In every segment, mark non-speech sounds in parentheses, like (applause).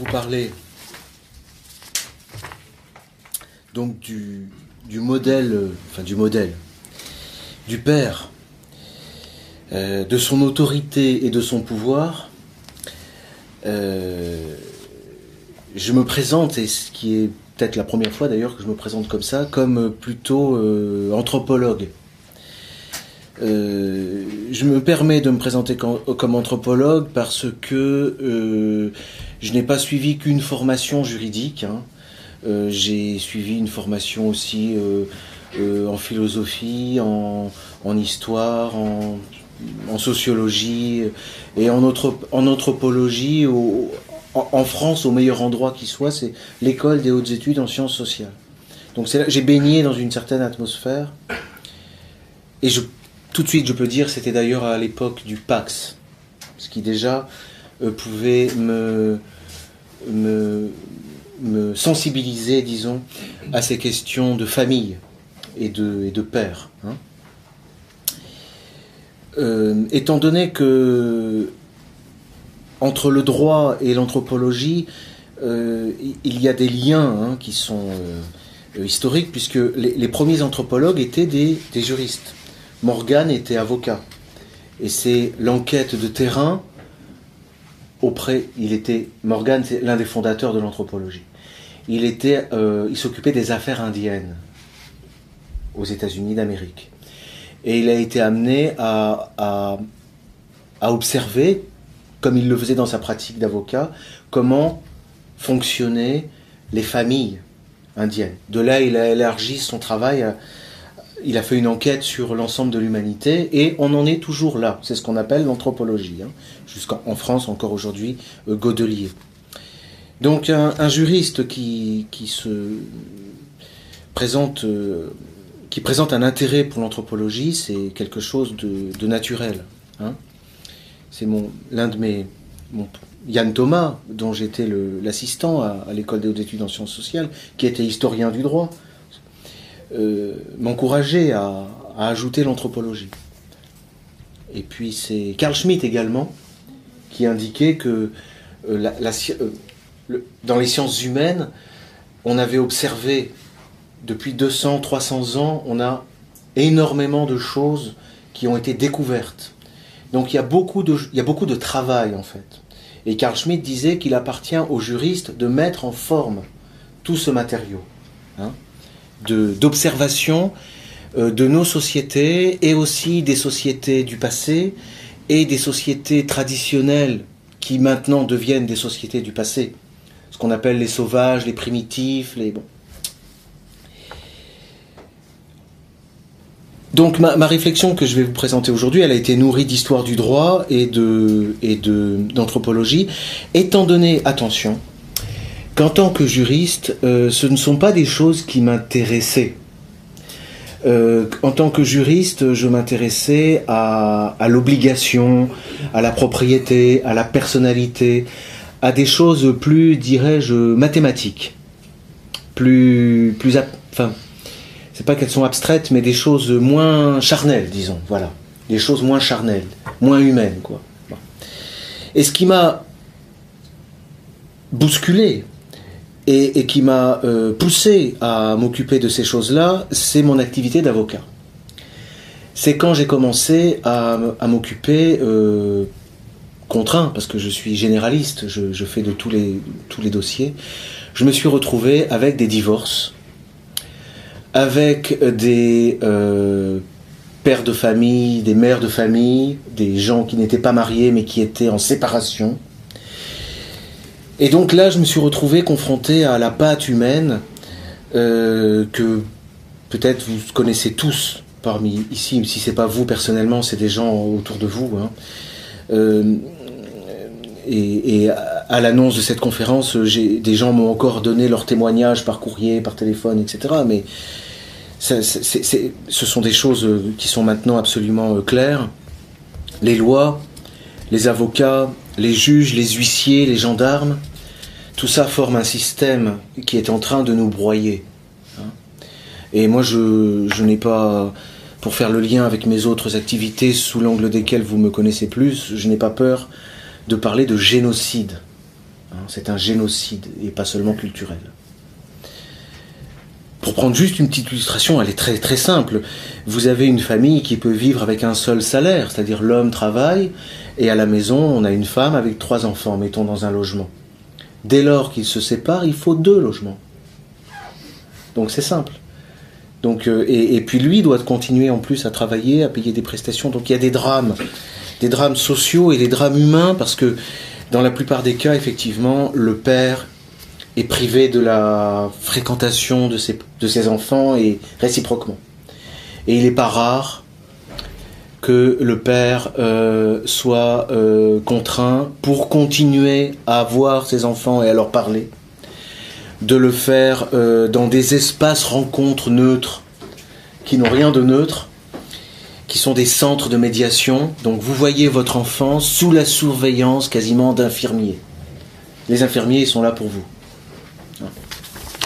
vous parler donc du, du modèle, euh, enfin du modèle, du père, euh, de son autorité et de son pouvoir, euh, je me présente, et ce qui est peut-être la première fois d'ailleurs que je me présente comme ça, comme plutôt anthropologue. Je me permets de me présenter comme, anthropologue parce que je n'ai pas suivi qu'une formation juridique. Hein. Euh, j'ai suivi une formation aussi euh, euh, en philosophie, en, histoire, en, sociologie et en, en anthropologie. en, France, au meilleur endroit qui soit, c'est l'école des hautes études en sciences sociales. Donc j'ai baigné dans une certaine atmosphère. Et je, tout de suite, je peux dire, c'était d'ailleurs à l'époque du Pax, ce qui déjà pouvait me, sensibiliser, disons, à ces questions de famille et de, père. Hein. Euh, étant donné que entre le droit et l'anthropologie, euh, il y a des liens hein, qui sont euh, historiques, puisque les, premiers anthropologues étaient des juristes. Morgan était avocat. Et c'est l'enquête de terrain auprès, il était, Morgan, c'est l'un des fondateurs de l'anthropologie il, euh, s'occupait des affaires indiennes aux États-Unis d'Amérique. Et il a été amené à, à, observer, comme il le faisait dans sa pratique d'avocat, comment fonctionnaient les familles indiennes. De là, il a élargi son travail, il a fait une enquête sur l'ensemble de l'humanité, et on en est toujours là. C'est ce qu'on appelle l'anthropologie, hein. jusqu'en France encore aujourd'hui, euh, Godelier. Donc un, juriste qui, se présente, euh, qui présente un intérêt pour l'anthropologie, c'est quelque chose de, naturel. Hein. c'est l'un de mes Yann Thomas, dont j'étais l'assistant à, l'école des hautes études en sciences sociales, qui était historien du droit, euh, m'encourageait à, ajouter l'anthropologie. Et puis c'est Carl Schmitt également qui indiquait que euh, la, dans les sciences humaines, on avait observé depuis 200, 300 ans, on a énormément de choses qui ont été découvertes. Donc il y a beaucoup de, il y a beaucoup de travail en fait. Et Carl Schmitt disait qu'il appartient aux juristes de mettre en forme tout ce matériau hein, d'observation euh, de nos sociétés et aussi des sociétés du passé et des sociétés traditionnelles qui maintenant deviennent des sociétés du passé qu'on appelle les sauvages, les primitifs, les bon. Donc ma, réflexion que je vais vous présenter aujourd'hui, elle a été nourrie d'histoire du droit et d'anthropologie, étant donné, attention, qu'en tant que juriste, euh, ce ne sont pas des choses qui m'intéressaient. Euh, en tant que juriste, je m'intéressais à, à l'obligation, à la propriété, à la personnalité, à des choses plus, dirais-je, mathématiques. Plus, plus, enfin, c'est pas qu'elles sont abstraites, mais des choses moins charnelles, disons, voilà. Des choses moins charnelles, moins humaines, quoi. Et ce qui m'a bousculé et, qui m'a euh, poussé à m'occuper de ces choses-là, c'est mon activité d'avocat. C'est quand j'ai commencé à, m'occuper euh, contraint, parce que je suis généraliste, je, fais de tous les, dossiers, je me suis retrouvé avec des divorces, avec des euh, pères de famille, des mères de famille, des gens qui n'étaient pas mariés mais qui étaient en séparation. Et donc là, je me suis retrouvé confronté à la pâte humaine euh, que peut-être vous connaissez tous parmi ici, si c'est pas vous personnellement, c'est des gens autour de vous. Hein. Euh, et, à l'annonce de cette conférence, des gens m'ont encore donné leurs témoignages par courrier, par téléphone, etc. Mais ce sont des choses qui sont maintenant absolument euh, claires. Les lois, les avocats, les juges, les huissiers, les gendarmes, tout ça forme un système qui est en train de nous broyer. Hein. Et moi, je, n'ai pas, pour faire le lien avec mes autres activités sous l'angle desquelles vous me connaissez plus, je n'ai pas peur de parler de génocide. Hein. c'est un génocide et pas seulement culturel. Pour prendre juste une petite illustration, elle est très très simple. Vous avez une famille qui peut vivre avec un seul salaire, c'est-à-dire l'homme travaille et à la maison on a une femme avec trois enfants, mettons dans un logement. Dès lors qu'ils se séparent, il faut deux logements. Donc c'est simple. Donc, euh, et, puis lui doit continuer en plus à travailler, à payer des prestations. Donc il y a des drames, des drames sociaux et des drames humains parce que dans la plupart des cas, effectivement, le père est privé de la fréquentation de ses, de ses enfants et réciproquement. Et il n'est pas rare que le père euh, soit euh, contraint pour continuer à voir ses enfants et à leur parler, de le faire euh, dans des espaces rencontres neutres qui n'ont rien de neutre, qui sont des centres de médiation. Donc vous voyez votre enfant sous la surveillance quasiment d'infirmiers. Les infirmiers sont là pour vous.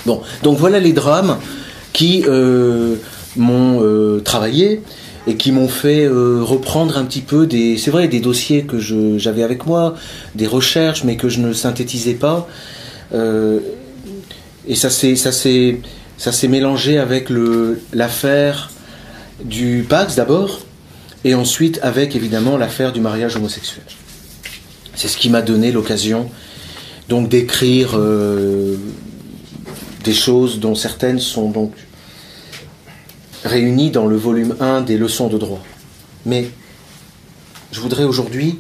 Bon, donc voilà les drames qui m'ont travaillé et qui m'ont fait euh, reprendre un petit peu des, c'est vrai, des dossiers que j'avais avec moi, des recherches, mais que je ne synthétisais pas. Euh, et ça s'est, ça s'est, ça s'est mélangé avec l'affaire du Pax d'abord, et ensuite avec évidemment l'affaire du mariage homosexuel. C'est ce qui m'a donné l'occasion donc d'écrire euh, des choses dont certaines sont donc réunis dans le volume 1 des leçons de droit. Mais je voudrais aujourd'hui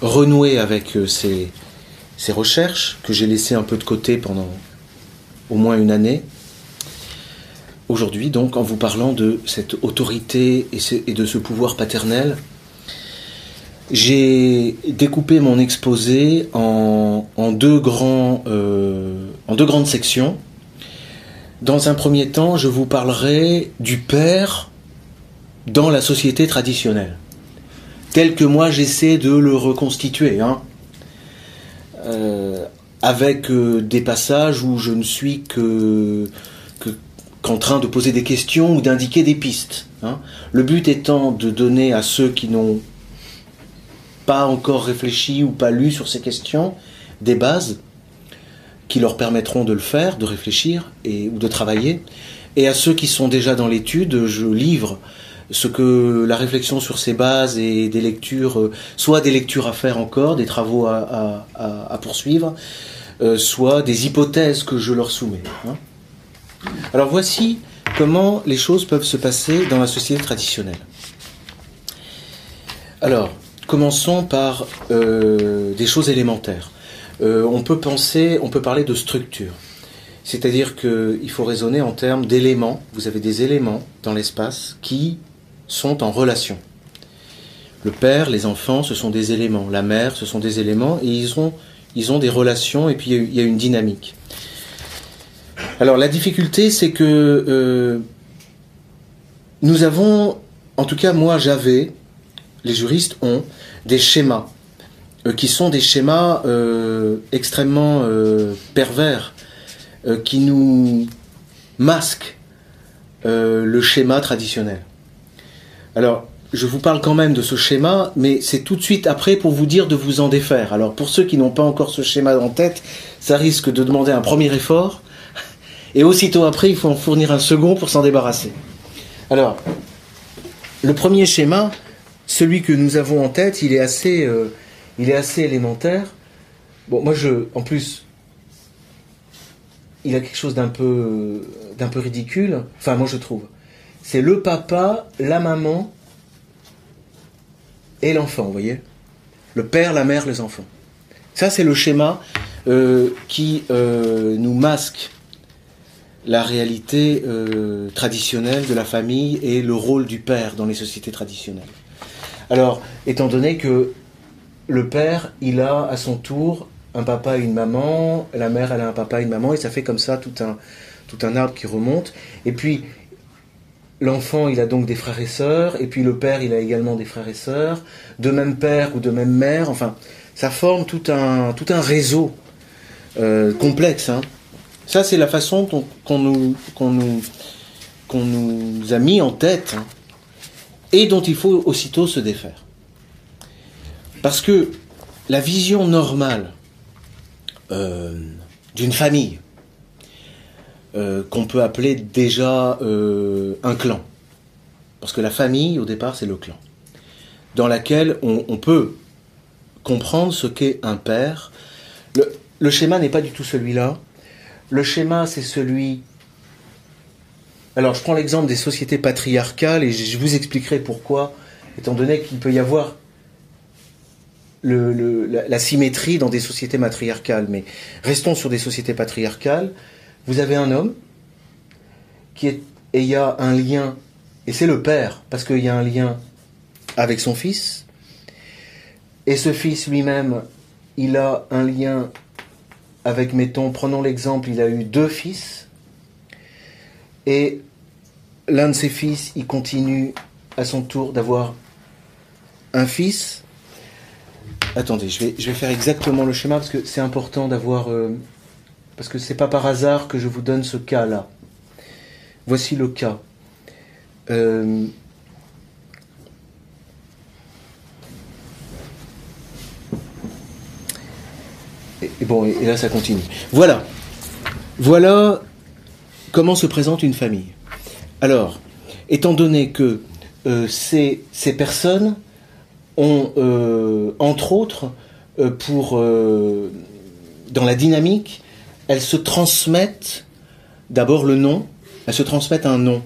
renouer avec euh, ces, recherches que j'ai laissées un peu de côté pendant au moins une année. Aujourd'hui, donc, en vous parlant de cette autorité et de ce pouvoir paternel, j'ai découpé mon exposé en, en deux, euh, en deux grandes sections. Dans un premier temps, je vous parlerai du père dans la société traditionnelle, tel que moi j'essaie de le reconstituer, hein. euh, avec euh, des passages où je ne suis que, qu'en train de poser des questions ou d'indiquer des pistes. Hein. Le but étant de donner à ceux qui n'ont pas encore réfléchi ou pas lu sur ces questions des bases qui leur permettront de le faire, de réfléchir et, ou de travailler. Et à ceux qui sont déjà dans l'étude, je livre ce que la réflexion sur ces bases et des lectures, euh, soit des lectures à faire encore, des travaux à, poursuivre, euh, soit des hypothèses que je leur soumets. Hein. Alors voici comment les choses peuvent se passer dans la société traditionnelle. Alors, commençons par euh, des choses élémentaires. Euh, on peut penser, on peut parler de structure. C'est-à-dire qu'il faut raisonner en termes d'éléments. Vous avez des éléments dans l'espace qui sont en relation. Le père, les enfants, ce sont des éléments. La mère, ce sont des éléments. Et ils ont, des relations et puis il y a une dynamique. Alors la difficulté, c'est que euh, nous avons, en tout cas moi j'avais, les juristes ont, des schémas qui sont des schémas euh, extrêmement euh, pervers, qui nous masquent le schéma traditionnel. Alors, je vous parle quand même de ce schéma, mais c'est tout de suite après pour vous dire de vous en défaire. Alors, pour ceux qui n'ont pas encore ce schéma en tête, ça risque de demander un premier effort, (laughs) et aussitôt après, il faut en fournir un second pour s'en débarrasser. Alors, le premier schéma, celui que nous avons en tête, il est assez il est assez élémentaire. Moi, je, en plus, il a quelque chose d'un peu, d'un peu ridicule. Enfin, moi, je trouve. C'est le papa, la maman et l'enfant, vous voyez Le père, la mère, les enfants. Ça, c'est le schéma euh, qui euh, nous masque la réalité euh, traditionnelle de la famille et le rôle du père dans les sociétés traditionnelles. Alors, étant donné que le père, il a à son tour un papa et une maman, la mère, elle a un papa et une maman, et ça fait comme ça tout un, tout un arbre qui remonte. Et puis, l'enfant, il a donc des frères et sœurs, et puis le père, il a également des frères et sœurs, de même père ou de même mère, enfin, ça forme tout un, tout un réseau euh, complexe. Hein. Ça, c'est la façon qu'on nous, nous, nous a mis en tête, hein, et dont il faut aussitôt se défaire. Parce que la vision normale d'une famille qu'on peut appeler déjà un clan. Parce que la famille, au départ, c'est le clan. Dans laquelle on, peut comprendre ce qu'est un père. Le, schéma n'est pas du tout celui-là. Le schéma, c'est celui... Alors, je prends l'exemple des sociétés patriarcales et je vous expliquerai pourquoi, étant donné qu'il peut y avoir la, symétrie dans des sociétés matriarcales. Mais restons sur des sociétés patriarcales. Vous avez un homme qui est, a un lien et c'est le père, parce qu'il y a un lien avec son fils. Et ce fils lui-même, il a un lien avec, mettons, prenons l'exemple, il a eu deux fils. Et l'un de ses fils, il continue à son tour d'avoir un fils. Attendez, je vais, faire exactement le schéma parce que c'est important d'avoir. Euh, parce que c'est pas par hasard que je vous donne ce cas-là. Voici le cas. Euh, et, bon, et, là ça continue. Voilà. Voilà comment se présente une famille. Alors, étant donné que euh, ces, personnes ont, euh, entre autres, pour dans la dynamique, elles se transmettent d'abord le nom, elles se transmettent un nom.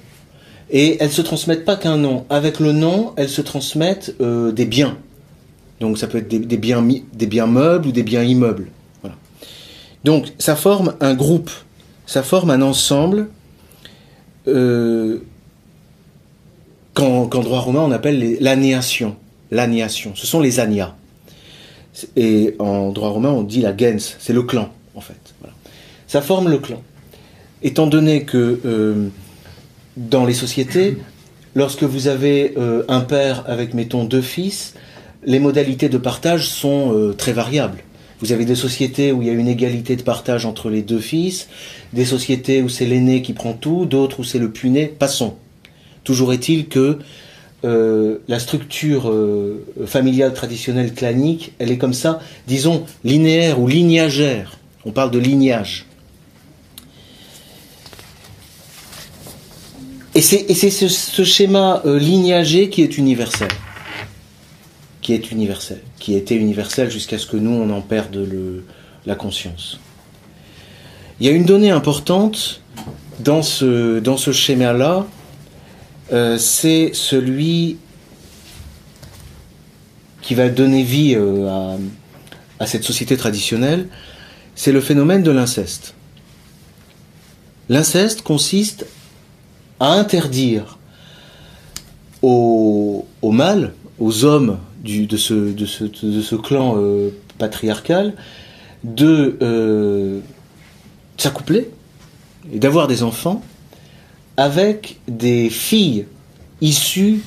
Et elles se transmettent pas qu'un nom. Avec le nom, elles se transmettent euh, des biens. Donc ça peut être des, biens, des biens meubles ou des biens immeubles. Voilà. Donc ça forme un groupe, ça forme un ensemble euh, qu'en droit romain on appelle l'anéation. L'anéation, ce sont les anias. Et en droit romain on dit la gens, c'est le clan en fait. Ça forme le clan. Étant donné que euh, dans les sociétés, lorsque vous avez euh, un père avec, mettons, deux fils, les modalités de partage sont euh, très variables. Vous avez des sociétés où il y a une égalité de partage entre les deux fils, des sociétés où c'est l'aîné qui prend tout, d'autres où c'est le puné. Passons. Toujours est-il que euh, la structure familiale traditionnelle clanique, elle est comme ça, disons, linéaire ou lignagère. On parle de lignage. Et c'est ce, schéma euh, qui est universel. Qui est universel. Qui était universel jusqu'à ce que nous, on en perde la conscience. Il y a une donnée importante dans ce schéma-là, euh, c'est celui qui va donner vie euh, à, cette société traditionnelle, c'est le phénomène de l'inceste. L'inceste consiste à interdire aux, mâles, aux hommes de, ce, clan euh, patriarcal, de s'accoupler et d'avoir des enfants avec des filles issues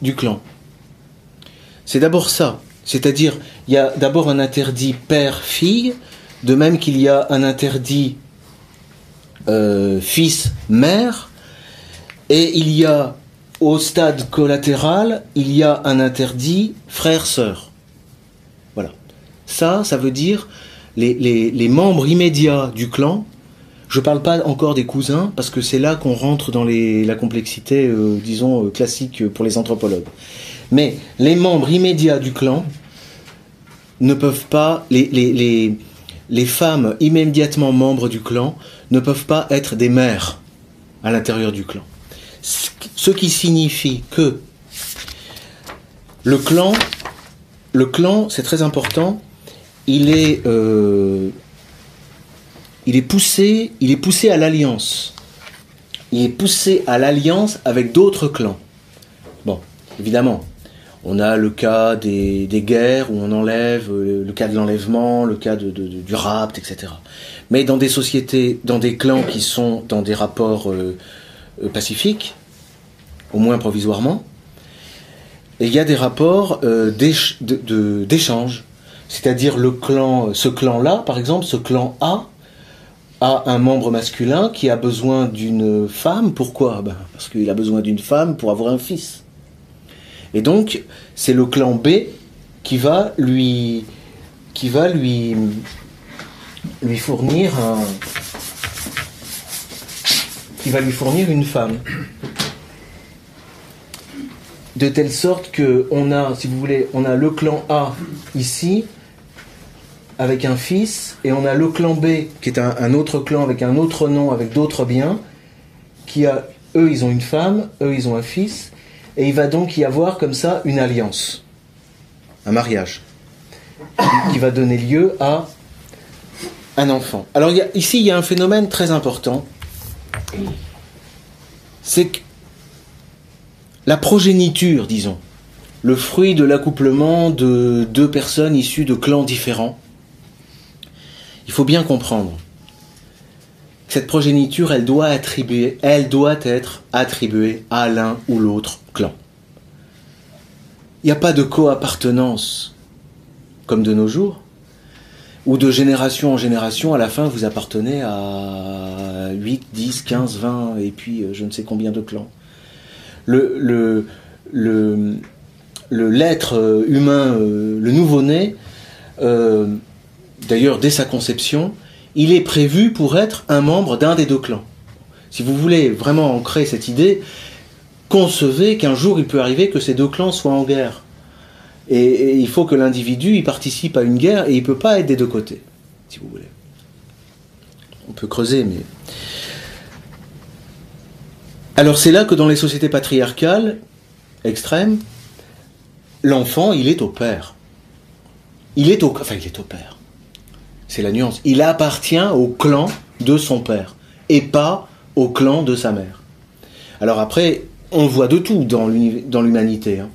du clan. C'est d'abord ça, c'est-à-dire il y a d'abord un interdit père-fille, de même qu'il y a un interdit euh, fils, mère, et il y a au stade collatéral, il y a un interdit frère-sœur. Voilà. Ça, ça veut dire les, membres immédiats du clan. Je ne parle pas encore des cousins, parce que c'est là qu'on rentre dans la complexité, euh, disons, euh, classique pour les anthropologues. Mais les membres immédiats du clan ne peuvent pas, les, femmes immédiatement membres du clan ne peuvent pas être des mères à l'intérieur du clan. Ce qui signifie que le clan, le clan, c'est très important, il est, euh, il est poussé, il est poussé à l'alliance. Il est poussé à l'alliance avec d'autres clans. Bon, évidemment, on a le cas des, guerres où on enlève, euh, le cas de l'enlèvement, le cas de, du rapt, etc. Mais dans des sociétés, dans des clans qui sont dans des rapports euh, euh, pacifiques, au moins provisoirement, il y a des rapports d'échange. C'est-à-dire le clan, ce clan-là, par exemple, ce clan A, a un membre masculin qui a besoin d'une femme. Pourquoi? Ben, Parce qu'il a besoin d'une femme pour avoir un fils. Et donc, c'est le clan B qui va lui, qui fournir lui fournir une femme. De telle sorte que on a, si vous voulez, on a le clan A ici avec un fils et on a le clan B qui est un, autre clan avec un autre nom avec d'autres biens qui a eux ils ont une femme, eux ils ont un fils et il va donc y avoir comme ça une alliance, un mariage qui va donner lieu à un enfant. Alors ici il y a un phénomène très important c'est que la progéniture, disons, le fruit de l'accouplement de deux personnes issues de clans différents, il faut bien comprendre que cette progéniture, elle doit, être attribuée à l'un ou l'autre clan. Il n'y a pas de co-appartenance comme de nos jours ou de génération en génération, à la fin, vous appartenez à 8, 10, 15, 20, et puis euh, je ne sais combien de clans. L'être euh, humain, euh, le nouveau-né, d'ailleurs dès sa conception, il est prévu pour être un membre d'un des deux clans. Si vous voulez vraiment ancrer cette idée, concevez qu'un jour il peut arriver que ces deux clans soient en guerre. Et, il faut que l'individu y participe à une guerre et il ne peut pas être des deux côtés, si vous voulez. On peut creuser, mais. Alors c'est là que dans les sociétés patriarcales extrêmes, l'enfant, il est au père. Il est au, enfin, il est au père. C'est la nuance. Il appartient au clan de son père et pas au clan de sa mère. Alors après, on voit de tout dans l'humanité. Hein.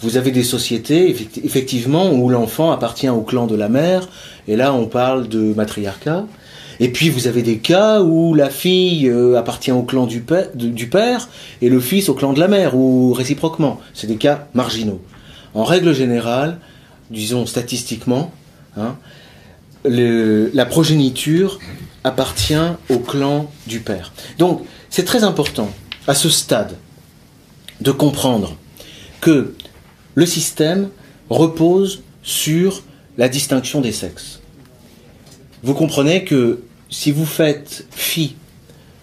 Vous avez des sociétés, effectivement, où l'enfant appartient au clan de la mère, et là on parle de matriarcat. Et puis vous avez des cas où la fille euh, appartient au clan du, père, et le fils au clan de la mère, ou réciproquement. C'est des cas marginaux. En règle générale, disons statistiquement, hein, la progéniture appartient au clan du père. Donc c'est très important à ce stade de comprendre que le système repose sur la distinction des sexes. Vous comprenez que si vous faites fi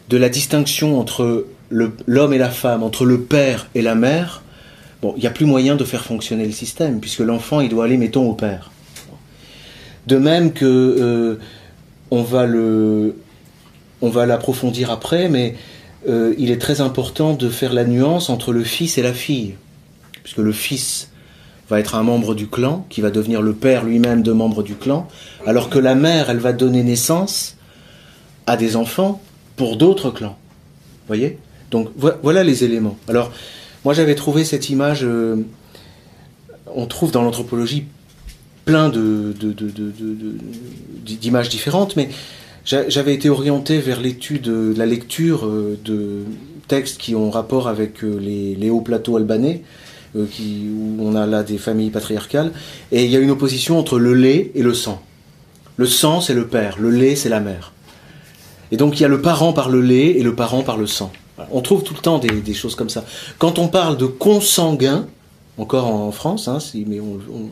de la distinction entre l'homme et la femme, entre le père et la mère, bon, il n'y a plus moyen de faire fonctionner le système, puisque l'enfant, il doit aller, mettons, au père. De même que euh, on va l'approfondir après, mais euh, il est très important de faire la nuance entre le fils et la fille puisque le fils va être un membre du clan, qui va devenir le père lui-même de membre du clan, alors que la mère, elle va donner naissance à des enfants pour d'autres clans. Voyez? Donc voilà les éléments. Alors, moi j'avais trouvé cette image, euh, on trouve dans l'anthropologie plein d'images différentes, mais j'avais été orienté vers l'étude, de la lecture euh, de textes qui ont rapport avec euh, les, hauts plateaux albanais, euh, qui, où on a là des familles patriarcales, et il y a une opposition entre le lait et le sang. Le sang, c'est le père, le lait, c'est la mère. Et donc il y a le parent par le lait et le parent par le sang. On trouve tout le temps des, choses comme ça. Quand on parle de consanguin, encore en France, hein, mais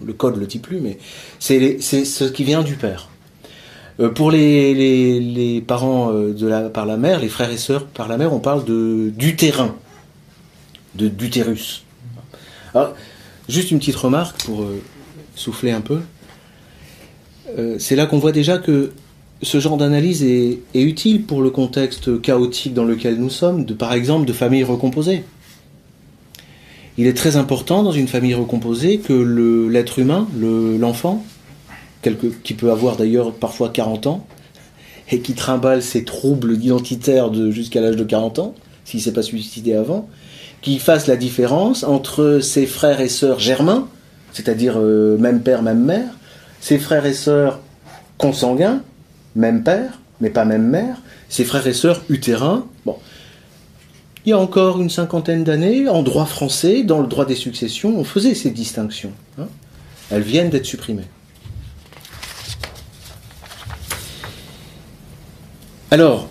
le code le dit plus, mais c'est ce qui vient du père. Euh, pour les, parents euh, par la mère, les frères et sœurs par la mère, on parle de d'utérin, de d'utérus. Alors, juste une petite remarque pour euh, souffler un peu. C'est là qu'on voit déjà que ce genre d'analyse est, utile pour le contexte chaotique dans lequel nous sommes, par exemple de familles recomposées. Il est très important dans une famille recomposée que l'être humain, l'enfant, qui peut avoir d'ailleurs parfois 40 ans, et qui trimballe ses troubles identitaires jusqu'à l'âge de 40 ans, s'il ne s'est pas suicidé avant, qui fasse la différence entre ses frères et sœurs germains, c'est-à-dire euh, même père, même mère, ses frères et sœurs consanguins, même père, mais pas même mère, ses frères et sœurs utérins. Il y a encore une cinquantaine d'années, en droit français, dans le droit des successions, on faisait ces distinctions. Hein. Elles viennent d'être supprimées. Alors,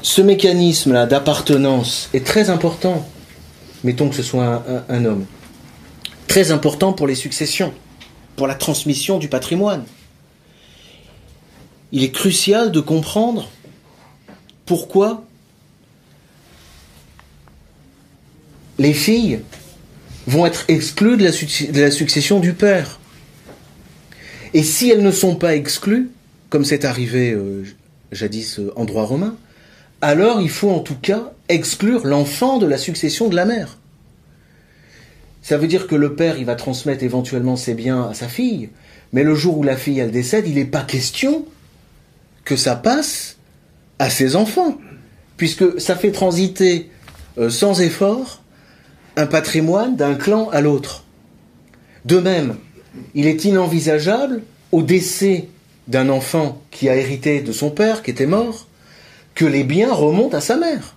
ce mécanisme-là d'appartenance est très important mettons que ce soit un, homme, très important pour les successions, pour la transmission du patrimoine. il est crucial de comprendre pourquoi les filles vont être exclues de la, succession du père. Et si elles ne sont pas exclues, comme c'est arrivé euh, jadis euh, en droit romain, alors il faut en tout cas exclure l'enfant de la succession de la mère. Ça veut dire que le père, il va transmettre éventuellement ses biens à sa fille, mais le jour où la fille, elle décède, il n'est pas question que ça passe à ses enfants, puisque ça fait transiter euh, sans effort un patrimoine d'un clan à l'autre. De même, il est inenvisageable, au décès d'un enfant qui a hérité de son père, qui était mort, que les biens remontent à sa mère.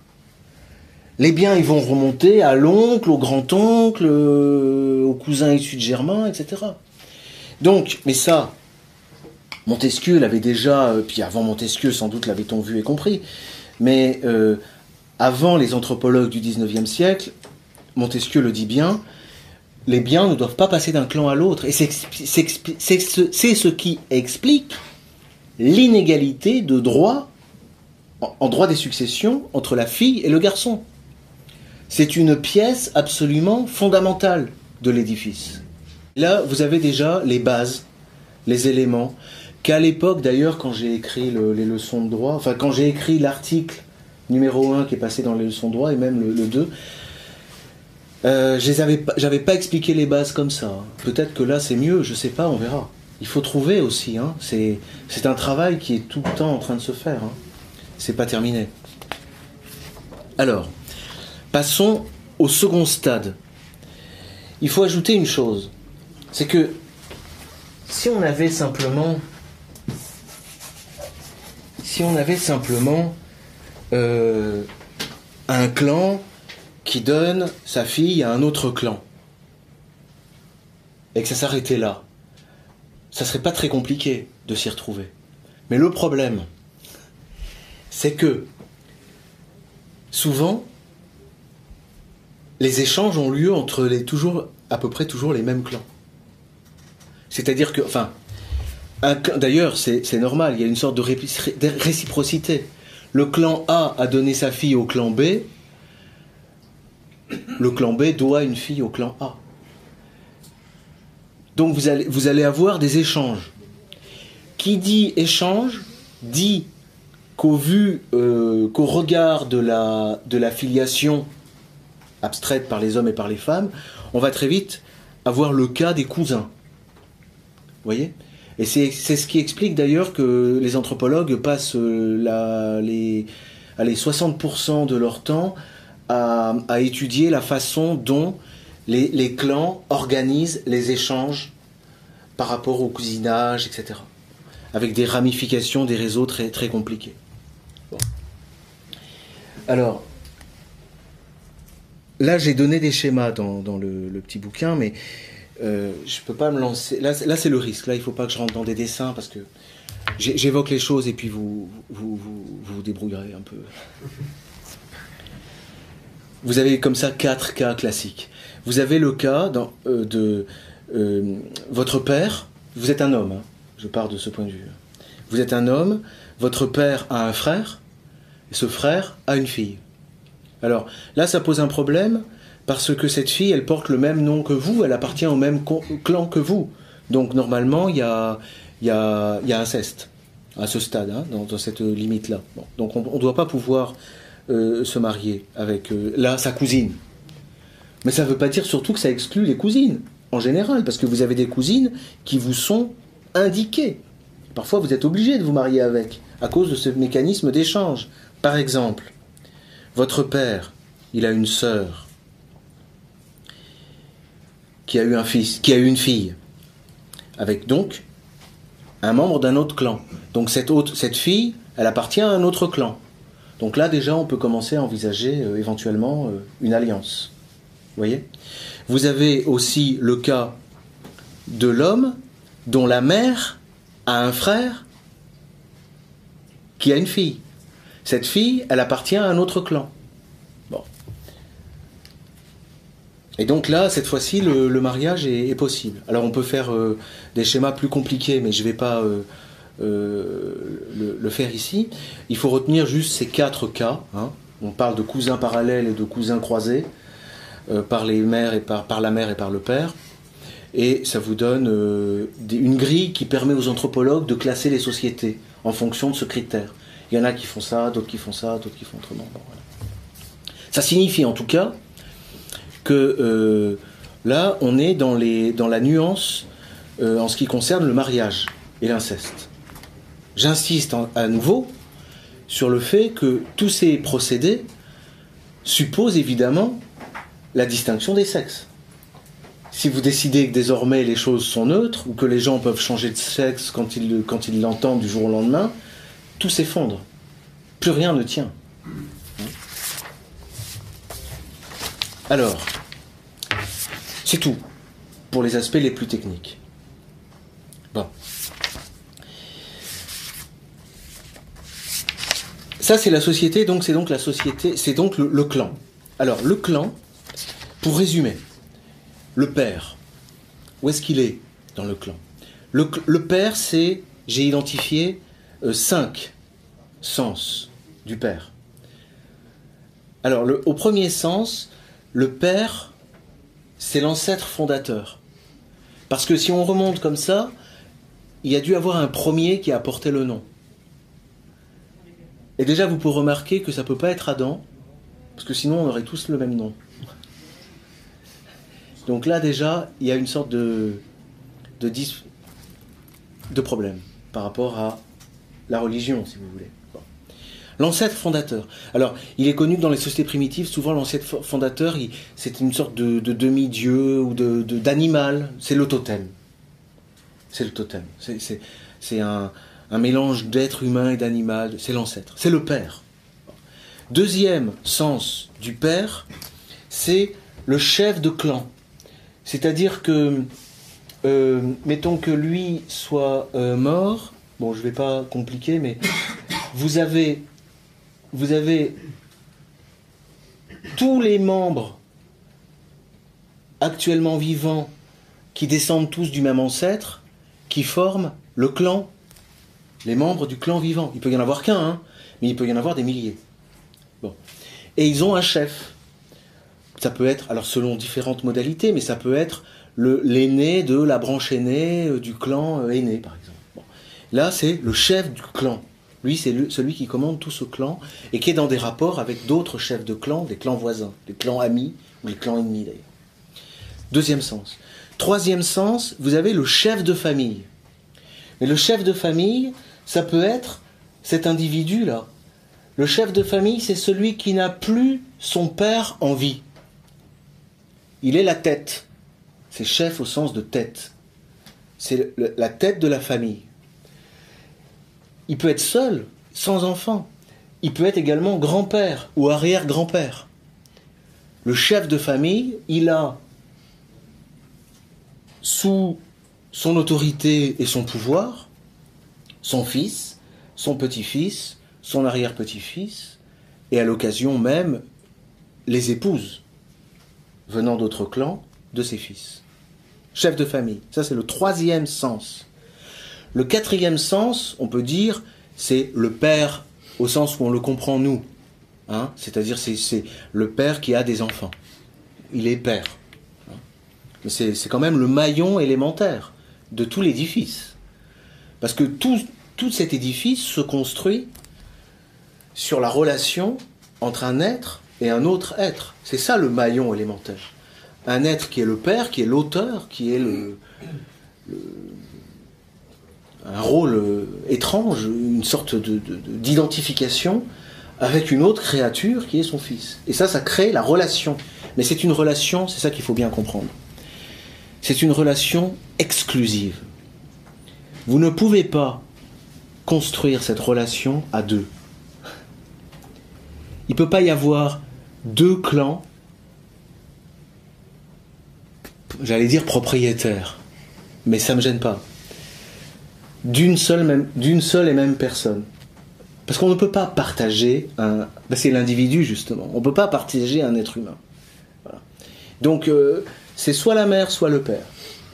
Les biens, ils vont remonter à l'oncle, au grand-oncle, euh, au cousin issu de Germain, etc. Donc, mais ça, Montesquieu l'avait déjà, euh, puis avant Montesquieu, sans doute l'avait-on vu et compris, mais euh, avant les anthropologues du XIXe siècle, Montesquieu le dit bien, les biens ne doivent pas passer d'un clan à l'autre. Et c'est ce qui explique l'inégalité de droit, en droit des successions, entre la fille et le garçon. C'est une pièce absolument fondamentale de l'édifice. Là, vous avez déjà les bases, les éléments, qu'à l'époque d'ailleurs, quand j'ai écrit les leçons de droit, enfin quand j'ai écrit l'article numéro 1 qui est passé dans les leçons de droit, et même le, le 2, euh, j'avais pas expliqué les bases comme ça. Peut-être que là c'est mieux, je sais pas, on verra. Il faut trouver aussi. Hein. C'est un travail qui est tout le temps en train de se faire. Hein. C'est pas terminé. Alors, passons au second stade. Il faut ajouter une chose. C'est que si on avait simplement, si on avait simplement euh, un clan qui donne sa fille à un autre clan. Et que ça s'arrêtait là. Ça serait pas très compliqué de s'y retrouver. Mais le problème, c'est que souvent, les échanges ont lieu entre les toujours, à peu près toujours les mêmes clans. C'est-à-dire que, enfin, d'ailleurs, c'est normal, il y a une sorte de réciprocité. Le clan A a donné sa fille au clan B, le clan B doit une fille au clan A. Donc vous allez, avoir des échanges. Qui dit échange dit qu'au vu, euh, qu'au regard de la, filiation abstraite par les hommes et par les femmes, on va très vite avoir le cas des cousins. Vous voyez? Et c'est ce qui explique d'ailleurs que les anthropologues passent euh, les 60% de leur temps à, étudier la façon dont les, clans organisent les échanges par rapport au cousinage, etc. Avec des ramifications, des réseaux très, très compliqués. Alors, là j'ai donné des schémas dans, le, petit bouquin, mais euh, je ne peux pas me lancer. Là, c'est le risque. Là, il ne faut pas que je rentre dans des dessins parce que j'évoque les choses et puis vous vous, vous vous débrouillerez un peu. Vous avez comme ça quatre cas classiques. Vous avez le cas euh, de euh, votre père, vous êtes un homme, hein. je pars de ce point de vue. Vous êtes un homme, votre père a un frère, et ce frère a une fille. Alors là, ça pose un problème parce que cette fille, elle porte le même nom que vous, elle appartient au même clan que vous. Donc normalement, il y a, y, a, y a inceste à ce stade, hein, dans, cette limite-là. donc on ne doit pas pouvoir euh, se marier avec euh, là sa cousine. Mais ça ne veut pas dire surtout que ça exclut les cousines en général, parce que vous avez des cousines qui vous sont indiquées. Parfois, vous êtes obligé de vous marier avec à cause de ce mécanisme d'échange. Par exemple, votre père, il a une sœur qui a eu un fils, qui a eu une fille, avec donc un membre d'un autre clan. Donc cette, fille, elle appartient à un autre clan. Donc là, déjà, on peut commencer à envisager euh, éventuellement euh, une alliance. Vous voyez? Vous avez aussi le cas de l'homme dont la mère a un frère qui a une fille. Cette fille, elle appartient à un autre clan. Bon. Et donc là, cette fois-ci, le, mariage est, possible. Alors on peut faire euh, des schémas plus compliqués, mais je ne vais pas le, faire ici. Il faut retenir juste ces quatre cas. Hein. On parle de cousins parallèles et de cousins croisés euh, par, les mères et par, la mère et par le père. Et ça vous donne euh, une grille qui permet aux anthropologues de classer les sociétés en fonction de ce critère. Il y en a qui font ça, d'autres qui font ça, d'autres qui font autrement. Ça signifie en tout cas que euh, là, on est dans la nuance en ce qui concerne le mariage et l'inceste. J'insiste à nouveau sur le fait que tous ces procédés supposent évidemment la distinction des sexes. Si vous décidez que désormais les choses sont neutres, ou que les gens peuvent changer de sexe quand ils, l'entendent du jour au lendemain, tout s'effondre. Plus rien ne tient. Alors, c'est tout pour les aspects les plus techniques. Bon. Ça, c'est la société, donc c'est donc la société, c'est donc le, clan. Alors, le clan, pour résumer, le père, où est-ce qu'il est dans le clan? Le, père, c'est, j'ai identifié euh, cinq sens du père. Alors, au premier sens, le père, c'est l'ancêtre fondateur. Parce que si on remonte comme ça, il y a dû avoir un premier qui a apporté le nom. Et déjà, vous pouvez remarquer que ça ne peut pas être Adam, parce que sinon on aurait tous le même nom. Donc là, déjà, il y a une sorte de, de, problème par rapport à la religion, si vous voulez. L'ancêtre fondateur. Alors, il est connu que dans les sociétés primitives, souvent l'ancêtre fondateur, c'est une sorte de, demi-dieu ou d'animal. De, c'est le totem. C'est le totem. C'est un, un mélange d'être humain et d'animal, c'est l'ancêtre, c'est le père. Deuxième sens du père, c'est le chef de clan. C'est-à-dire que, euh, mettons que lui soit euh, mort, bon, je ne vais pas compliquer, mais vous avez, vous avez tous les membres actuellement vivants qui descendent tous du même ancêtre, qui forment le clan les membres du clan vivant. Il peut y en avoir qu'un, hein, mais il peut y en avoir des milliers. Et ils ont un chef. Ça peut être, alors selon différentes modalités, mais ça peut être l'aîné de la branche aînée euh, du clan euh, aîné, par exemple. Là, c'est le chef du clan. Lui, c'est celui qui commande tout ce clan et qui est dans des rapports avec d'autres chefs de clan, des clans voisins, des clans amis ou les clans ennemis d'ailleurs. Deuxième sens. Troisième sens, vous avez le chef de famille. Mais le chef de famille, ça peut être cet individu-là. Le chef de famille, c'est celui qui n'a plus son père en vie. Il est la tête. C'est chef au sens de tête. C'est la tête de la famille. Il peut être seul, sans enfant. Il peut être également grand-père ou arrière-grand-père. Le chef de famille, il a sous son autorité et son pouvoir son fils, son petit-fils, son arrière-petit-fils, et à l'occasion même les épouses venant d'autres clans de ses fils. Chef de famille, ça c'est le troisième sens. Le quatrième sens, on peut dire, c'est le père au sens où on le comprend nous. Hein C'est-à-dire c'est le père qui a des enfants. Il est père. Mais c'est quand même le maillon élémentaire de tout l'édifice. Parce que tout, tout cet édifice se construit sur la relation entre un être et un autre être. C'est ça le maillon élémentaire. Un être qui est le père, qui est l'auteur, qui est le, un rôle étrange, une sorte d'identification avec une autre créature qui est son fils. Et ça, ça crée la relation. Mais c'est une relation, c'est ça qu'il faut bien comprendre. C'est une relation exclusive. Vous ne pouvez pas construire cette relation à deux. Il ne peut pas y avoir deux clans, j'allais dire propriétaires, mais ça ne me gêne pas, d'une seule, et même personne. Parce qu'on ne peut pas partager un... C'est l'individu justement, on ne peut pas partager un être humain. Donc euh, c'est soit la mère, soit le père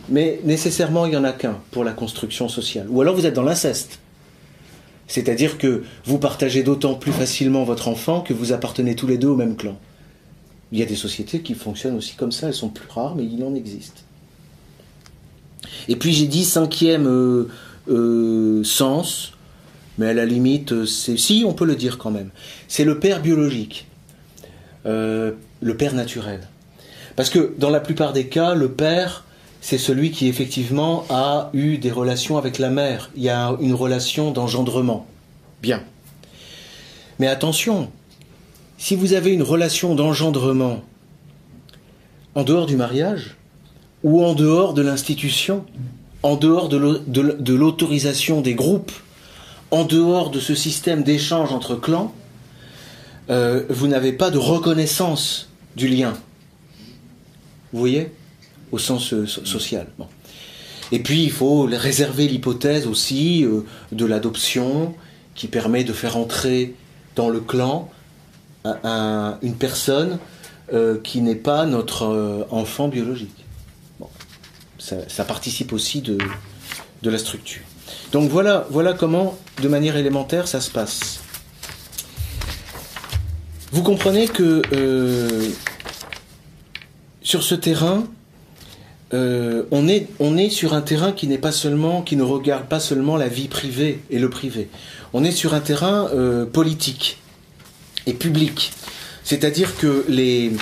mais nécessairement il n'y en a qu'un pour la construction sociale. Ou alors vous êtes dans l'inceste. C'est-à-dire que vous partagez d'autant plus facilement votre enfant que vous appartenez tous les deux au même clan. Il y a des sociétés qui fonctionnent aussi comme ça, elles sont plus rares, mais il en existe. Et puis j'ai dit cinquième euh, euh, sens, mais à la limite, c'est si on peut le dire quand même. C'est le père biologique, euh, le père naturel. Parce que dans la plupart des cas, le père, c'est celui qui effectivement a eu des relations avec la mère. Il y a une relation d'engendrement. Bien. Mais attention, si vous avez une relation d'engendrement en dehors du mariage ou en dehors de l'institution, en dehors de l'autorisation des groupes, en dehors de ce système d'échange entre clans, euh, vous n'avez pas de reconnaissance du lien. Vous voyez? Au sens euh, social. Et puis, il faut réserver l'hypothèse aussi euh, de l'adoption qui permet de faire entrer dans le clan une personne qui n'est pas notre enfant biologique. ça, participe aussi de, de la structure. Donc voilà, voilà comment, de manière élémentaire, ça se passe. Vous comprenez que euh, sur ce terrain, euh, on, est, on est sur un terrain qui n'est pas seulement, qui ne regarde pas seulement la vie privée et le privé. On est sur un terrain euh, politique et public. C'est-à-dire que les,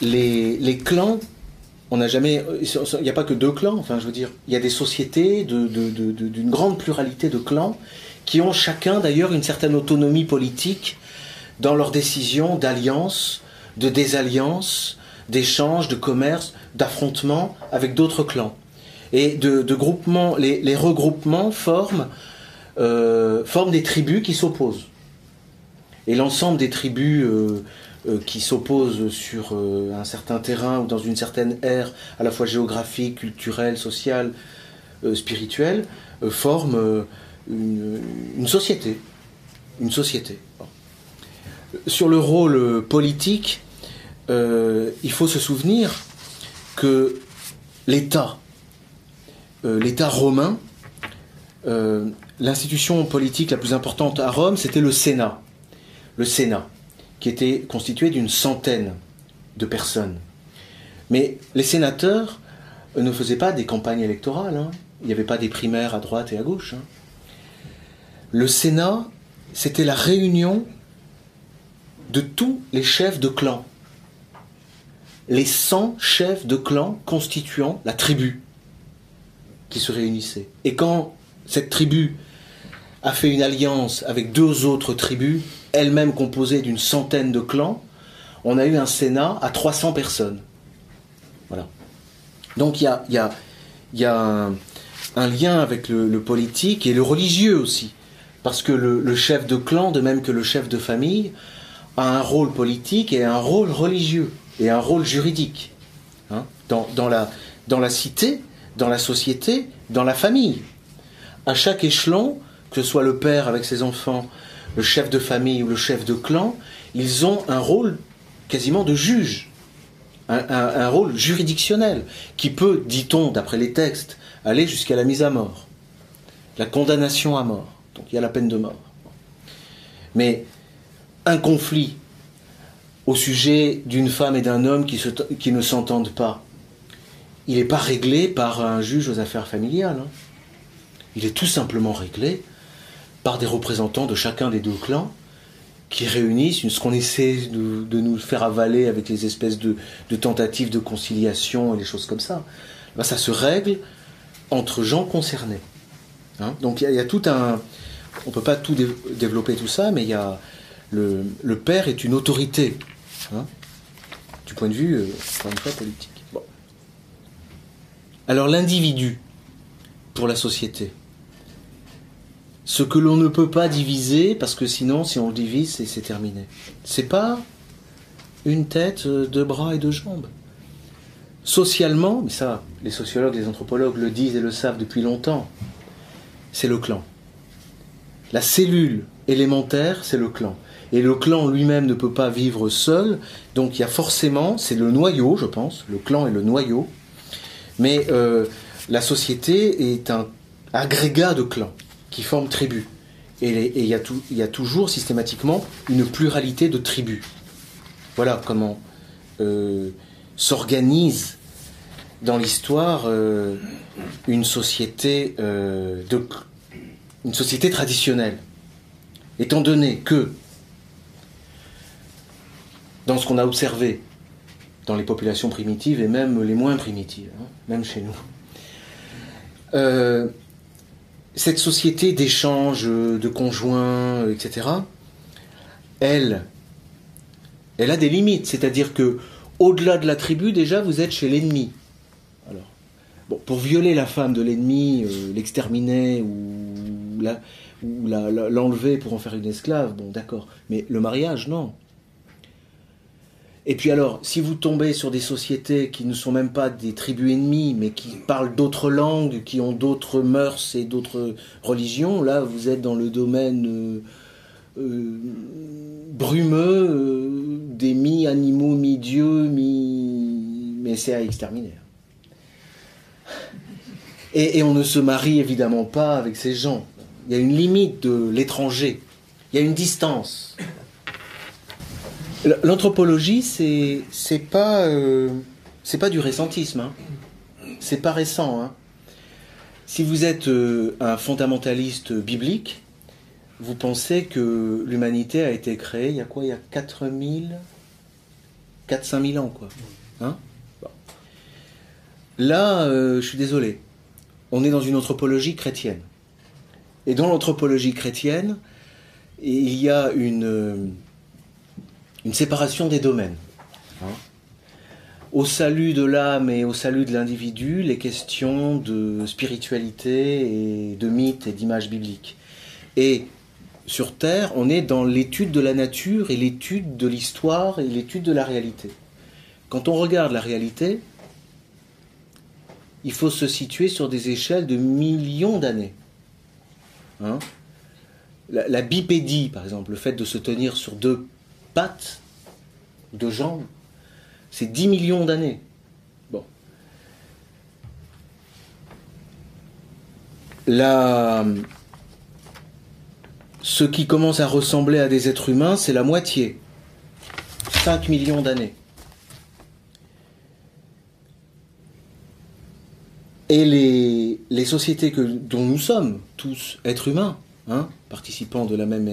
les, les clans on n'a jamais. Il n'y a pas que deux clans, enfin, je veux dire, il y a des sociétés d'une grande pluralité de clans qui ont chacun d'ailleurs une certaine autonomie politique dans leurs décisions d'alliance, de désalliance, d'échange, de commerce, d'affrontement avec d'autres clans. Et de, groupements, les, regroupements forment, euh, forment des tribus qui s'opposent. Et l'ensemble des tribus euh, euh, qui s'opposent sur un certain terrain ou dans une certaine ère, à la fois géographique, culturelle, sociale, spirituelle, forment une, société. Une société. Sur le rôle politique, il faut se souvenir que l'État, l'État romain, l'institution politique la plus importante à Rome, c'était le Sénat. Le Sénat qui était constitué d'une centaine de personnes. Mais les sénateurs ne faisaient pas des campagnes électorales. Hein. Il n'y avait pas des primaires à droite et à gauche. Hein. Le Sénat, c'était la réunion de tous les chefs de clan. Les 100 chefs de clan constituant la tribu qui se réunissaient. Et quand cette tribu a fait une alliance avec deux autres tribus, elle-même composée d'une centaine de clans, on a eu un Sénat à 300 personnes. Voilà. Donc il y a un, lien avec le, politique et le religieux aussi. Parce que le, chef de clan, de même que le chef de famille, a un rôle politique et un rôle religieux et un rôle juridique. Hein, dans, la, dans la cité, dans la société, dans la famille. À chaque échelon, que ce soit le père avec ses enfants, le chef de famille ou le chef de clan, ils ont un rôle quasiment de juge, un, rôle juridictionnel, qui peut, dit-on, d'après les textes, aller jusqu'à la mise à mort, la condamnation à mort. Donc il y a la peine de mort. Mais un conflit au sujet d'une femme et d'un homme qui, ne s'entendent pas, il n'est pas réglé par un juge aux affaires familiales. Hein. Il est tout simplement réglé par des représentants de chacun des deux clans qui réunissent ce qu'on essaie de, nous faire avaler avec les espèces de, tentatives de conciliation et des choses comme ça. Ben, ça se règle entre gens concernés. Hein. Donc il y, a tout un... On ne peut pas tout développer tout ça, mais il y a... Le, père est une autorité, du point de vue, euh, politique. Alors l'individu, pour la société, ce que l'on ne peut pas diviser, parce que sinon, si on divise, c'est terminé. C'est pas une tête, euh, deux bras et deux jambes. Socialement, mais ça, les sociologues, les anthropologues le disent et le savent depuis longtemps, c'est le clan. La cellule élémentaire, c'est le clan. Et le clan lui-même ne peut pas vivre seul, donc il y a forcément, c'est le noyau, je pense, le clan est le noyau, mais euh, la société est un agrégat de clans qui forment tribu, Et il y, a toujours systématiquement une pluralité de tribus. Voilà comment euh, s'organise dans l'histoire euh, une société une société traditionnelle. Étant donné que dans ce qu'on a observé dans les populations primitives et même les moins primitives, hein, même chez nous, cette société d'échange de conjoints, etc., elle, elle a des limites. C'est-à-dire que au-delà de la tribu, déjà, vous êtes chez l'ennemi. Alors, pour violer la femme de l'ennemi, euh, l'exterminer ou l'enlever pour en faire une esclave, bon, d'accord. Mais le mariage, non. Et puis alors, si vous tombez sur des sociétés qui ne sont même pas des tribus ennemies, mais qui parlent d'autres langues, qui ont d'autres mœurs et d'autres religions, là, vous êtes dans le domaine euh, euh, brumeux euh, des mi-animaux, mi-dieux, mi... Mais c'est à exterminer. Et, et on ne se marie évidemment pas avec ces gens. Il y a une limite de l'étranger. Il y a une distance. L'anthropologie, c'est c'est pas euh, du récentisme. Hein. C'est pas récent. Hein. Si vous êtes euh, un fondamentaliste biblique, vous pensez que l'humanité a été créée il y a quoi? Il y a 4000 4 5000 ans quoi. Hein? Là, euh, je suis désolé. On est dans une anthropologie chrétienne. Et dans l'anthropologie chrétienne, il y a une une séparation des domaines. Hein. Au salut de l'âme et au salut de l'individu, les questions de spiritualité et de mythes et d'images bibliques. Et sur Terre, on est dans l'étude de la nature et l'étude de l'histoire et l'étude de la réalité. Quand on regarde la réalité, il faut se situer sur des échelles de millions d'années. Hein. la, la, bipédie, par exemple, le fait de se tenir sur deux pattes, de jambes, c'est 10 millions d'années. Bon. Ce qui commence à ressembler à des êtres humains, c'est la moitié. 5 millions d'années. Et les, sociétés dont nous sommes, tous êtres humains, hein, participants de la même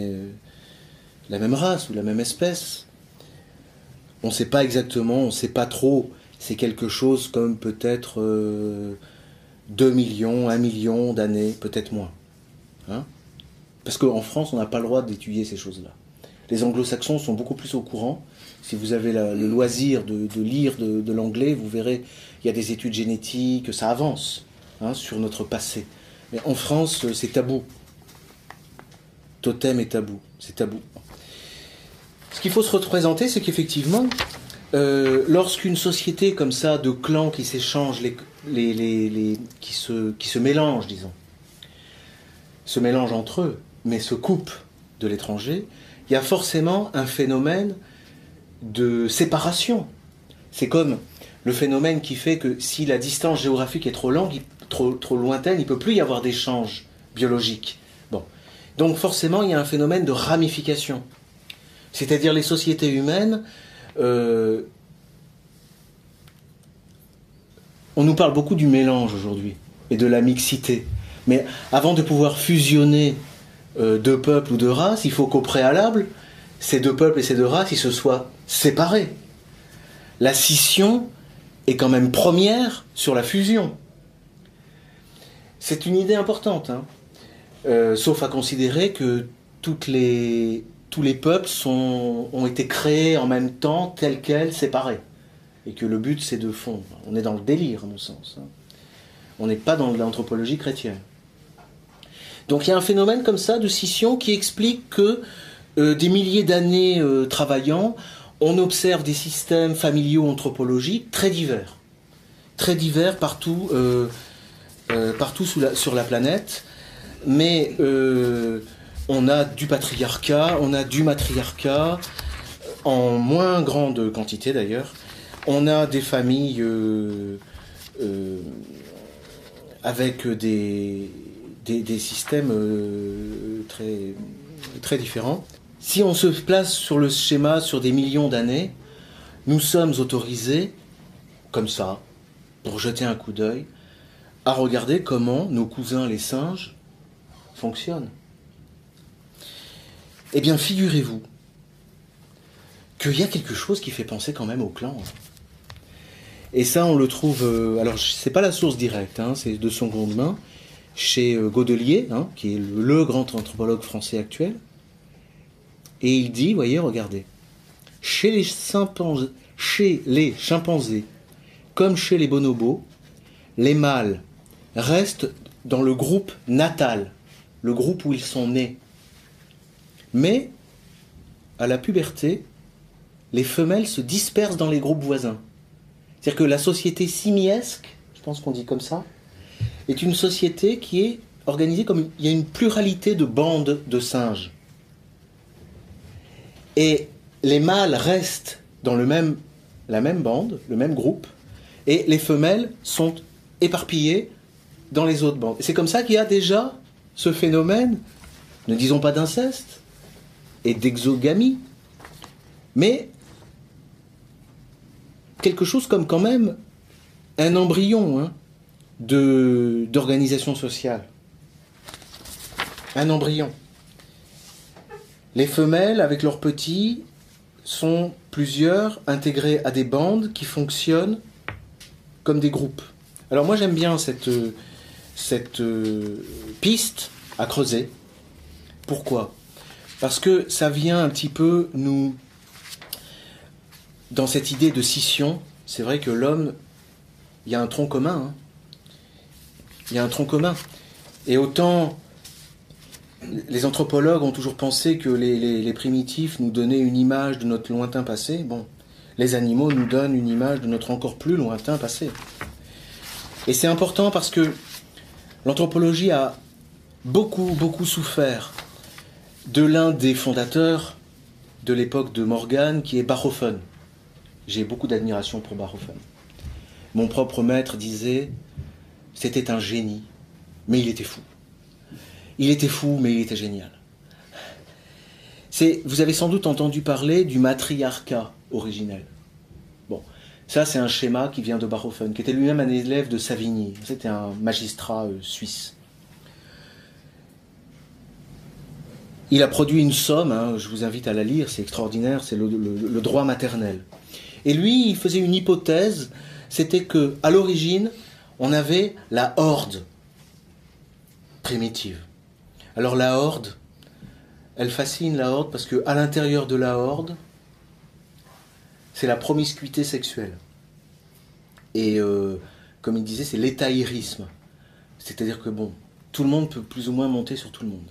la même race ou la même espèce. On ne sait pas exactement, on ne sait pas trop. C'est quelque chose comme peut-être 2 euh, millions, 1 million d'années, peut-être moins. Hein? Parce qu'en France, on n'a pas le droit d'étudier ces choses-là. Les anglo-saxons sont beaucoup plus au courant. Si vous avez le loisir de, lire de, l'anglais, vous verrez, il y a des études génétiques, ça avance hein, sur notre passé. Mais en France, c'est tabou. Totem est tabou, c'est tabou. Ce qu'il faut se représenter, c'est qu'effectivement, euh, lorsqu'une société comme ça de clans qui s'échangent, les, qui, se, qui se mélangent, disons, se mélangent entre eux, mais se coupent de l'étranger, il y a forcément un phénomène de séparation. C'est comme le phénomène qui fait que si la distance géographique est trop longue, trop, trop lointaine, il ne peut plus y avoir d'échange biologique. Bon. Donc forcément, il y a un phénomène de ramification. C'est-à-dire les sociétés humaines, euh, on nous parle beaucoup du mélange aujourd'hui et de la mixité. Mais avant de pouvoir fusionner euh, deux peuples ou deux races, il faut qu'au préalable, ces deux peuples et ces deux races, ils se soient séparés. La scission est quand même première sur la fusion. C'est une idée importante, hein. euh, sauf à considérer que toutes les tous les peuples ont été créés en même temps, tels quels, séparés. Et que le but, c'est de fondre. On est dans le délire, à mon sens. Hein. On n'est pas dans l'anthropologie chrétienne. Donc il y a un phénomène comme ça de scission qui explique que euh, des milliers d'années euh, travaillant, on observe des systèmes familiaux anthropologiques très divers. Très divers partout, euh, partout sur la planète. Mais on a du patriarcat, on a du matriarcat, en moins grande quantité d'ailleurs. On a des familles euh, euh, avec des, systèmes très différents. Si on se place sur le schéma sur des millions d'années, nous sommes autorisés, comme ça, pour jeter un coup d'œil, à regarder comment nos cousins les singes fonctionnent. Eh bien, figurez-vous qu'il y a quelque chose qui fait penser quand même au clan. Et ça, on le trouve. Euh, alors, c'est pas la source directe, hein, c'est de son de main, chez euh, Godelier, hein, qui est le grand anthropologue français actuel. Et il dit, voyez, regardez, chez les chimpanzés, comme chez les bonobos, les mâles restent dans le groupe natal, le groupe où ils sont nés. Mais, à la puberté, les femelles se dispersent dans les groupes voisins. C'est-à-dire que la société simiesque, je pense qu'on dit comme ça, est une société qui est organisée comme il y a une pluralité de bandes de singes. Et les mâles restent dans la même bande, le même groupe, et les femelles sont éparpillées dans les autres bandes. C'est comme ça qu'il y a déjà ce phénomène, ne disons pas d'inceste et d'exogamie, mais quelque chose comme quand même un embryon hein, d'organisation sociale. Un embryon. Les femelles, avec leurs petits, sont plusieurs intégrés à des bandes qui fonctionnent comme des groupes. Alors moi j'aime bien cette, cette euh, piste à creuser. Pourquoi? Parce que ça vient un petit peu nous... Dans cette idée de scission, c'est vrai que l'homme, il y a un tronc commun. Hein. Il y a un tronc commun. Et autant les anthropologues ont toujours pensé que les, primitifs nous donnaient une image de notre lointain passé. Bon, les animaux nous donnent une image de notre encore plus lointain passé. Et c'est important parce que l'anthropologie a beaucoup, beaucoup souffert de l'un des fondateurs de l'époque de Morgane, qui est Barophone. J'ai beaucoup d'admiration pour Barophone. Mon propre maître disait, c'était un génie, mais il était fou. Il était fou, mais il était génial. Vous avez sans doute entendu parler du matriarcat originel. Bon, ça c'est un schéma qui vient de Barofen, qui était lui-même un élève de Savigny. C'était un magistrat euh, suisse. Il a produit une somme, hein, je vous invite à la lire, c'est extraordinaire, c'est le, droit maternel. Et lui, il faisait une hypothèse, c'était que à l'origine, on avait la horde primitive. Alors la horde, elle fascine la horde parce que à l'intérieur de la horde, c'est la promiscuité sexuelle. Et euh, comme il disait, c'est l'étaïrisme. C'est-à-dire que bon, tout le monde peut plus ou moins monter sur tout le monde.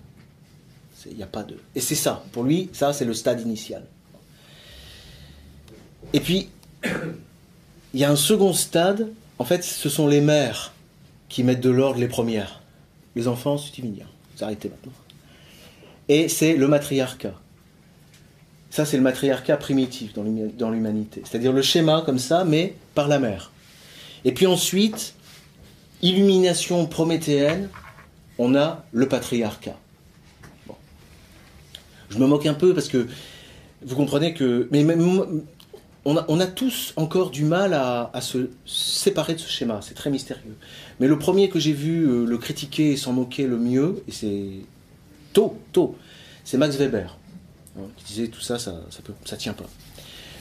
Il n'y a pas de. Et c'est ça. Pour lui, ça, c'est le stade initial. Et puis, (coughs) il y a un second stade. En fait, ce sont les mères qui mettent de l'ordre les premières. Les enfants, c'est immédiat arrêtez maintenant. Et c'est le matriarcat. Ça, c'est le matriarcat primitif dans l'humanité. C'est-à-dire le schéma comme ça, mais par la mère. Et puis ensuite, illumination prométhéenne, on a le patriarcat. Je me moque un peu parce que vous comprenez que. Mais on, a, tous encore du mal à, à se séparer de ce schéma. C'est très mystérieux. Mais le premier que j'ai vu euh, le critiquer et s'en moquer le mieux, et c'est tôt, tôt, c'est Max Weber, hein, qui disait tout ça, ça, ça, tient pas.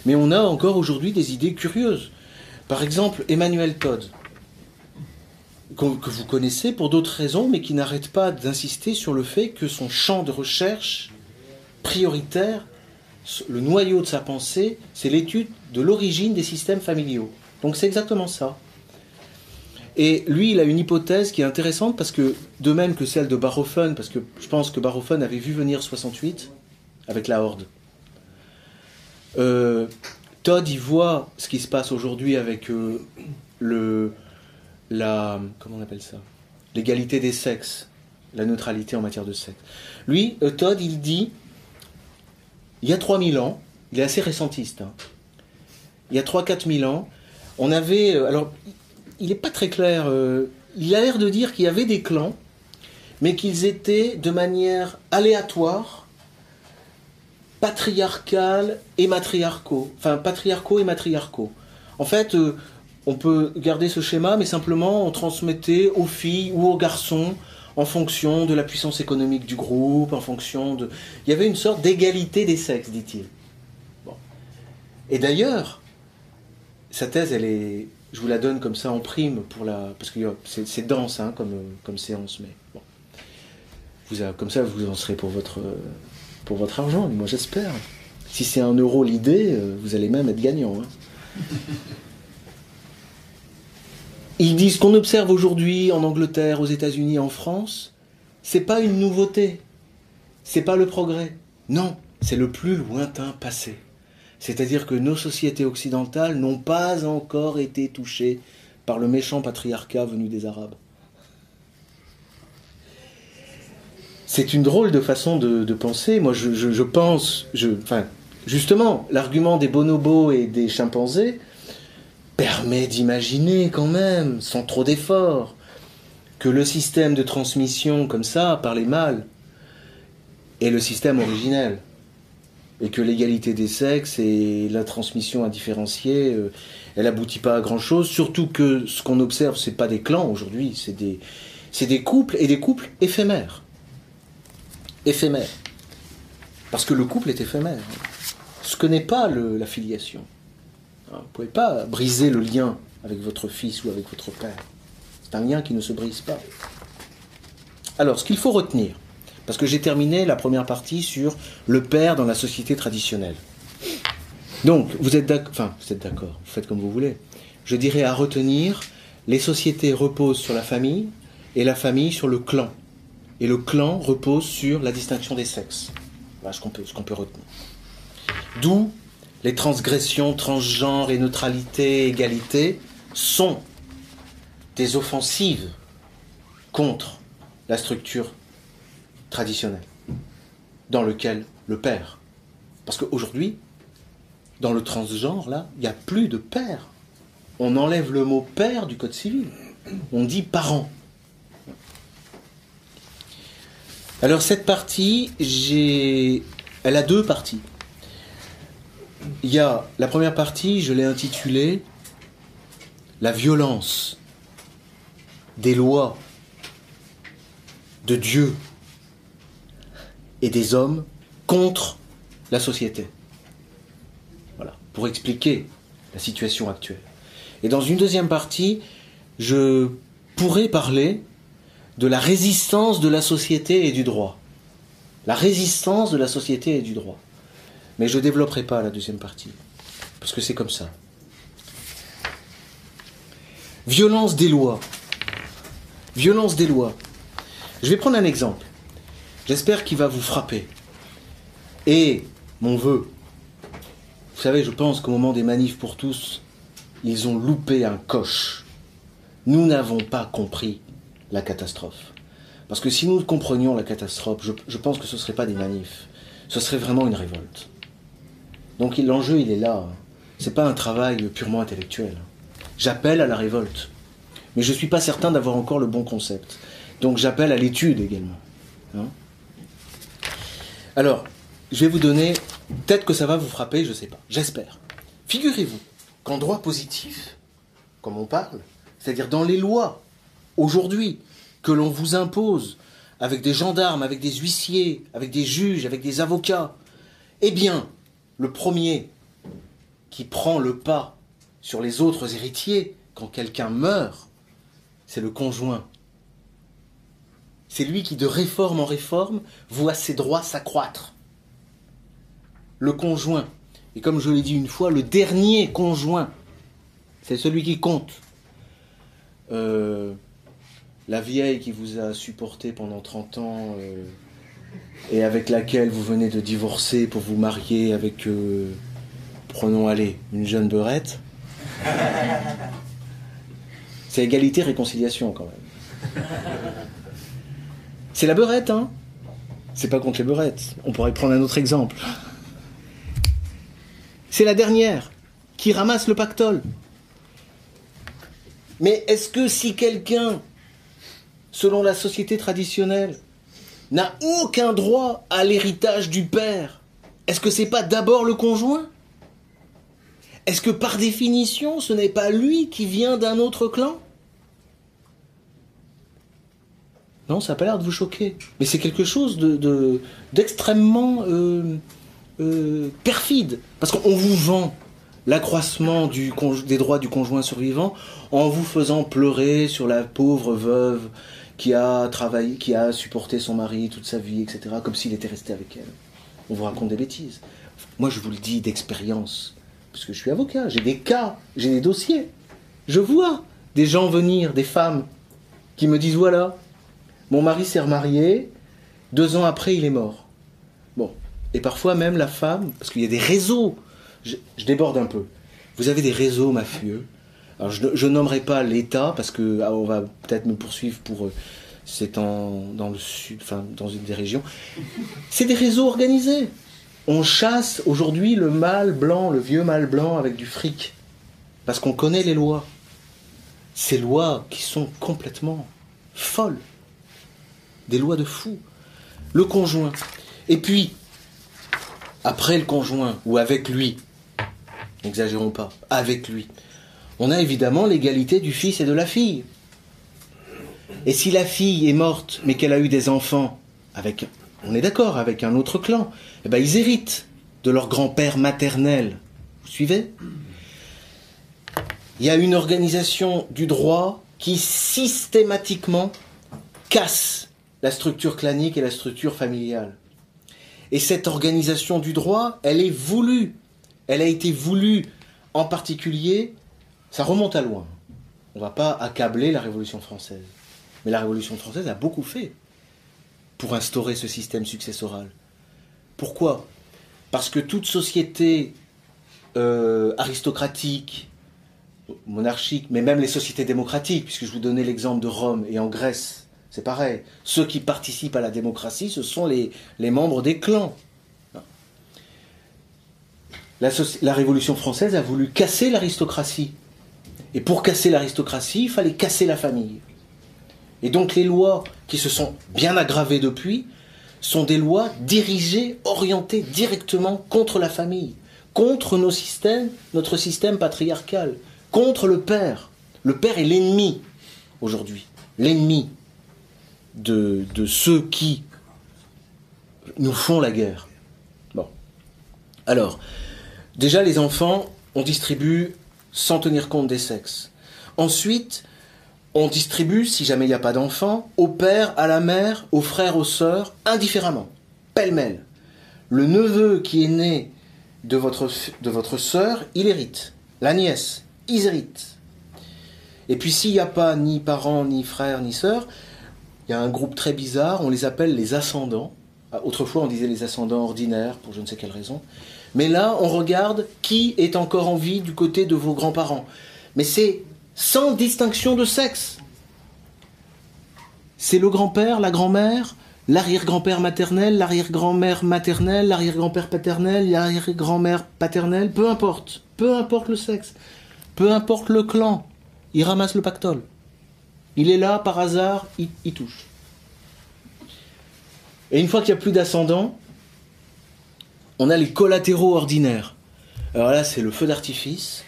Mais on a encore aujourd'hui des idées curieuses. Par exemple, Emmanuel Todd, que vous connaissez pour d'autres raisons, mais qui n'arrête pas d'insister sur le fait que son champ de recherche prioritaire, le noyau de sa pensée, c'est l'étude de l'origine des systèmes familiaux. Donc c'est exactement ça. Et lui, il a une hypothèse qui est intéressante parce que, de même que celle de Barofen, parce que je pense que Barofen avait vu venir 68 avec la Horde. Euh, Todd, il voit ce qui se passe aujourd'hui avec euh, le, la, comment on appelle ça, l'égalité des sexes, la neutralité en matière de sexe. Lui, euh, Todd, il dit, il y a 3000 ans, il est assez récentiste, hein. il y a 3-4 000 ans, on avait, alors il n'est pas très clair. Euh, il a l'air de dire qu'il y avait des clans, mais qu'ils étaient de manière aléatoire, patriarcale et matriarcaux. Enfin, patriarcaux et matriarcaux. En fait, euh, on peut garder ce schéma, mais simplement on transmettait aux filles ou aux garçons en fonction de la puissance économique du groupe, en fonction de... Il y avait une sorte d'égalité des sexes, dit-il. Et d'ailleurs, sa thèse, elle est... Je vous la donne comme ça en prime, pour la... parce que c'est dense hein, comme, comme séance, mais bon. Vous comme ça, vous en serez pour votre, pour votre argent, moi j'espère. Si c'est un euro l'idée, euh, vous allez même être gagnant. Hein. Ils disent qu'on observe aujourd'hui en Angleterre, aux États-Unis, en France, c'est pas une nouveauté, c'est pas le progrès. Non, c'est le plus lointain passé. C'est-à-dire que nos sociétés occidentales n'ont pas encore été touchées par le méchant patriarcat venu des Arabes. C'est une drôle de façon de, penser. Moi, je, pense, enfin, justement, l'argument des bonobos et des chimpanzés, permet d'imaginer quand même, sans trop d'efforts, que le système de transmission comme ça, par les mâles, est le système originel. Et que l'égalité des sexes et la transmission indifférenciée, euh, elle aboutit pas à grand chose. Surtout que ce qu'on observe, c'est pas des clans aujourd'hui, c'est des, c'est des couples et des couples éphémères. Éphémères. Parce que le couple est éphémère. Ce que n'est pas la filiation. Vous ne pouvez pas briser le lien avec votre fils ou avec votre père. C'est un lien qui ne se brise pas. Alors, ce qu'il faut retenir, parce que j'ai terminé la première partie sur le père dans la société traditionnelle. Donc, vous êtes d'accord, enfin, vous êtes d'accord, vous faites comme vous voulez. Je dirais à retenir, les sociétés reposent sur la famille et la famille sur le clan. Et le clan repose sur la distinction des sexes. Voilà ce qu'on peut, peut retenir. D'où les transgressions transgenres et neutralité, égalité sont des offensives contre la structure traditionnelle dans lequel le père. Parce qu'aujourd'hui, dans le transgenre, là, il n'y a plus de père. On enlève le mot père du code civil. On dit parent. Alors cette partie, j'ai... elle a deux parties il y a la première partie, je l'ai intitulée La violence des lois de Dieu et des hommes contre la société. Voilà, pour expliquer la situation actuelle. Et dans une deuxième partie, je pourrais parler de la résistance de la société et du droit. La résistance de la société et du droit. Mais je ne développerai pas la deuxième partie, parce que c'est comme ça. Violence des lois. Violence des lois. Je vais prendre un exemple. J'espère qu'il va vous frapper. Et mon vœu, vous savez, je pense qu'au moment des manifs pour tous, ils ont loupé un coche. Nous n'avons pas compris la catastrophe. Parce que si nous comprenions la catastrophe, je, je pense que ce ne serait pas des manifs, ce serait vraiment une révolte. Donc l'enjeu, il est là. C'est pas un travail purement intellectuel. J'appelle à la révolte. Mais je ne suis pas certain d'avoir encore le bon concept. Donc j'appelle à l'étude également. Hein. Alors, je vais vous donner, peut-être que ça va vous frapper, je ne sais pas, j'espère. Figurez-vous qu'en droit positif, comme on parle, c'est-à-dire dans les lois, aujourd'hui, que l'on vous impose, avec des gendarmes, avec des huissiers, avec des juges, avec des avocats, eh bien, le premier qui prend le pas sur les autres héritiers quand quelqu'un meurt, c'est le conjoint. C'est lui qui, de réforme en réforme, voit ses droits s'accroître. Le conjoint. Et comme je l'ai dit une fois, le dernier conjoint, c'est celui qui compte. Euh, la vieille qui vous a supporté pendant 30 ans, euh, et avec laquelle vous venez de divorcer pour vous marier avec, euh, prenons aller, une jeune beurette. (laughs) C'est égalité, réconciliation quand même. C'est la beurette, hein C'est pas contre les beurettes. On pourrait prendre un autre exemple. C'est la dernière qui ramasse le pactole. Mais est-ce que si quelqu'un selon la société traditionnelle, n'a aucun droit à l'héritage du père, est-ce que c'est pas d'abord le conjoint? Est-ce que par définition, ce n'est pas lui qui vient d'un autre clan? Non, ça n'a pas l'air de vous choquer. Mais c'est quelque chose de, d'extrêmement euh, euh, perfide. Parce qu'on vous vend l'accroissement des droits du conjoint survivant en vous faisant pleurer sur la pauvre veuve qui a travaillé, qui a supporté son mari toute sa vie, etc., comme s'il était resté avec elle. On vous raconte des bêtises. Moi, je vous le dis d'expérience, parce que je suis avocat, j'ai des cas, j'ai des dossiers. Je vois des gens venir, des femmes, qui me disent voilà, mon mari s'est remarié, deux ans après, il est mort. Bon. Et parfois même la femme, parce qu'il y a des réseaux, je, déborde un peu. Vous avez des réseaux mafieux. Alors je, ne nommerai pas l'État, parce que ah, va peut-être me poursuivre pour. Euh, c'est dans le sud, enfin dans une des régions. C'est des réseaux organisés. On chasse aujourd'hui le mâle blanc, le vieux mâle blanc avec du fric. Parce qu'on connaît les lois. Ces lois qui sont complètement folles des lois de fou. Le conjoint. Et puis, après le conjoint, ou avec lui, n'exagérons pas, avec lui, on a évidemment l'égalité du fils et de la fille. Et si la fille est morte, mais qu'elle a eu des enfants avec, on est d'accord, avec un autre clan, eh ben ils héritent de leur grand-père maternel. Vous suivez? Il y a une organisation du droit qui systématiquement casse la structure clanique et la structure familiale. Et cette organisation du droit, elle est voulue. Elle a été voulue en particulier, ça remonte à loin. On ne va pas accabler la Révolution française. Mais la Révolution française a beaucoup fait pour instaurer ce système successoral. Pourquoi? Parce que toute société euh, aristocratique, monarchique, mais même les sociétés démocratiques, puisque je vous donnais l'exemple de Rome et en Grèce, c'est pareil. Ceux qui participent à la démocratie, ce sont les, membres des clans. La, la, Révolution française a voulu casser l'aristocratie. Et pour casser l'aristocratie, il fallait casser la famille. Et donc les lois qui se sont bien aggravées depuis sont des lois dirigées, orientées directement contre la famille, contre nos systèmes, notre système patriarcal, contre le père. Le père est l'ennemi aujourd'hui, l'ennemi de, ceux qui nous font la guerre. Bon. Alors, déjà les enfants, on distribue sans tenir compte des sexes. Ensuite, on distribue, si jamais il n'y a pas d'enfants, au père, à la mère, aux frères, aux sœurs, indifféremment, pêle-mêle. Le neveu qui est né de votre, de votre sœur, il hérite. La nièce, ils héritent. Et puis s'il n'y a pas ni parents, ni frères, ni sœurs, il y a un groupe très bizarre, on les appelle les ascendants. Ah, autrefois, on disait les ascendants ordinaires, pour je ne sais quelle raison. Mais là, on regarde qui est encore en vie du côté de vos grands-parents. Mais c'est sans distinction de sexe. C'est le grand-père, la grand-mère, l'arrière-grand-père maternel, l'arrière-grand-mère maternelle, l'arrière-grand-père paternel, l'arrière-grand-mère paternelle, peu importe. Peu importe le sexe. Peu importe le clan. Il ramasse le pactole. Il est là par hasard, il, touche. Et une fois qu'il n'y a plus d'ascendant, on a les collatéraux ordinaires. Alors là, c'est le feu d'artifice.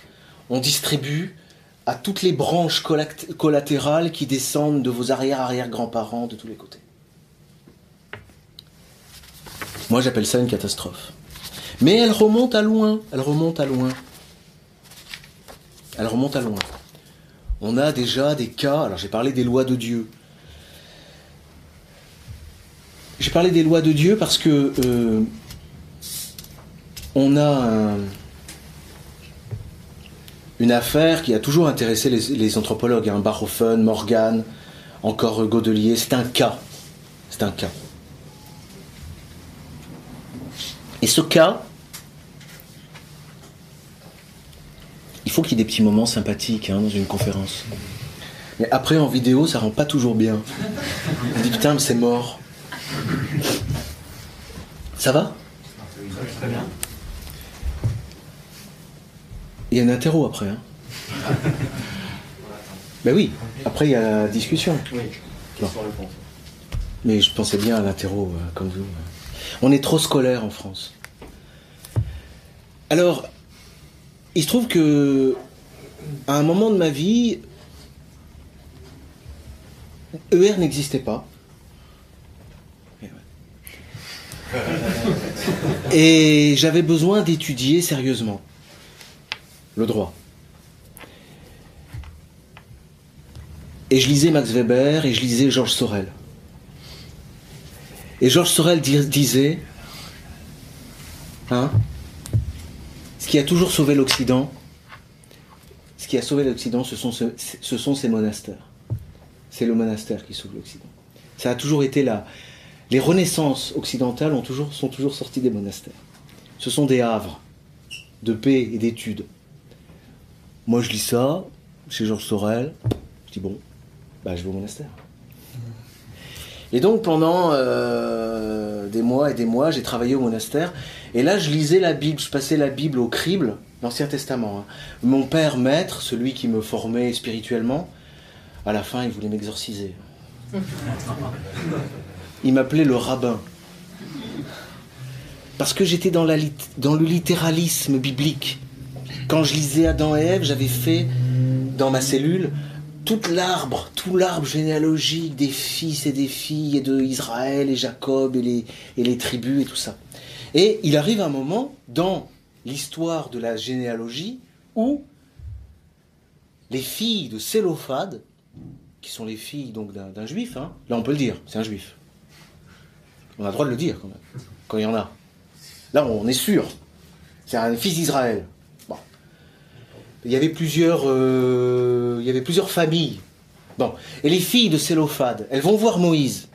On distribue à toutes les branches collatérales qui descendent de vos arrière-arrière-grands-parents de tous les côtés. Moi, j'appelle ça une catastrophe. Mais elle remonte à loin, elle remonte à loin. Elle remonte à loin on a déjà des cas, alors j'ai parlé des lois de Dieu. J'ai parlé des lois de Dieu parce que euh, on a une affaire qui a toujours intéressé les, anthropologues, hein, Barhofen, Morgan, encore Godelier, c'est un cas. C'est un cas. Et ce cas, il faut qu'il y ait des petits moments sympathiques hein, dans une conférence. Mais après, en vidéo, ça rend pas toujours bien. On dit putain, c'est mort. Ça va? Il y a un interro après. Hein. ben oui, après il y a la discussion. Mais je pensais bien à l'interro, euh, comme vous. On est trop scolaire en France. Alors, il se trouve que, à un moment de ma vie, ER n'existait pas. (laughs) Et j'avais besoin d'étudier sérieusement le droit. Et je lisais Max Weber et je lisais Georges Sorel. Et Georges Sorel disait, hein, ce qui a toujours sauvé l'Occident, ce qui a sauvé l'Occident, ce sont, ce, sont ces monastères. C'est le monastère qui sauve l'Occident. Ça a toujours été là. Les renaissances occidentales sont toujours sorties des monastères. Ce sont des havres de paix et d'études. Moi, je lis ça chez Georges Sorel. Je dis bon, bah, je vais au monastère. Et donc pendant euh, des mois et des mois, j'ai travaillé au monastère. Et là, je lisais la Bible, je passais la Bible au crible, l'Ancien Testament. Hein. Mon père maître, celui qui me formait spirituellement, à la fin, il voulait m'exorciser. (laughs) Il m'appelait le rabbin. Parce que j'étais dans, dans le littéralisme biblique. Quand je lisais Adam et Ève, j'avais fait dans ma cellule tout l'arbre, tout l'arbre généalogique des fils et des filles de Israël et Jacob et les, et les tribus et tout ça. Et il arrive un moment dans l'histoire de la généalogie où les filles de Sélophade, qui sont les filles donc d'un juif, hein, là on peut le dire, c'est un juif. On a le droit de le dire quand même, quand il y en a. Là on est sûr, c'est un fils d'Israël il y avait plusieurs, euh, il y avait plusieurs familles. Bon, et les filles de Sélophade, elles vont voir Moïse.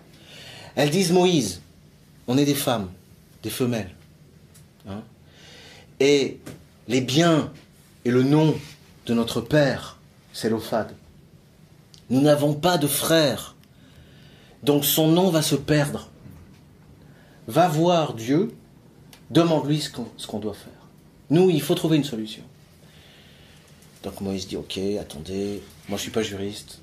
Elles disent Moïse, on est des femmes, des femelles. Hein. et les biens et le nom de notre père, Sélophade. Nous n'avons pas de frère, donc son nom va se perdre. Va voir Dieu, demande-lui ce qu'on doit faire. Nous, il faut trouver une solution. Donc Moïse dit ok, attendez, moi je suis pas juriste.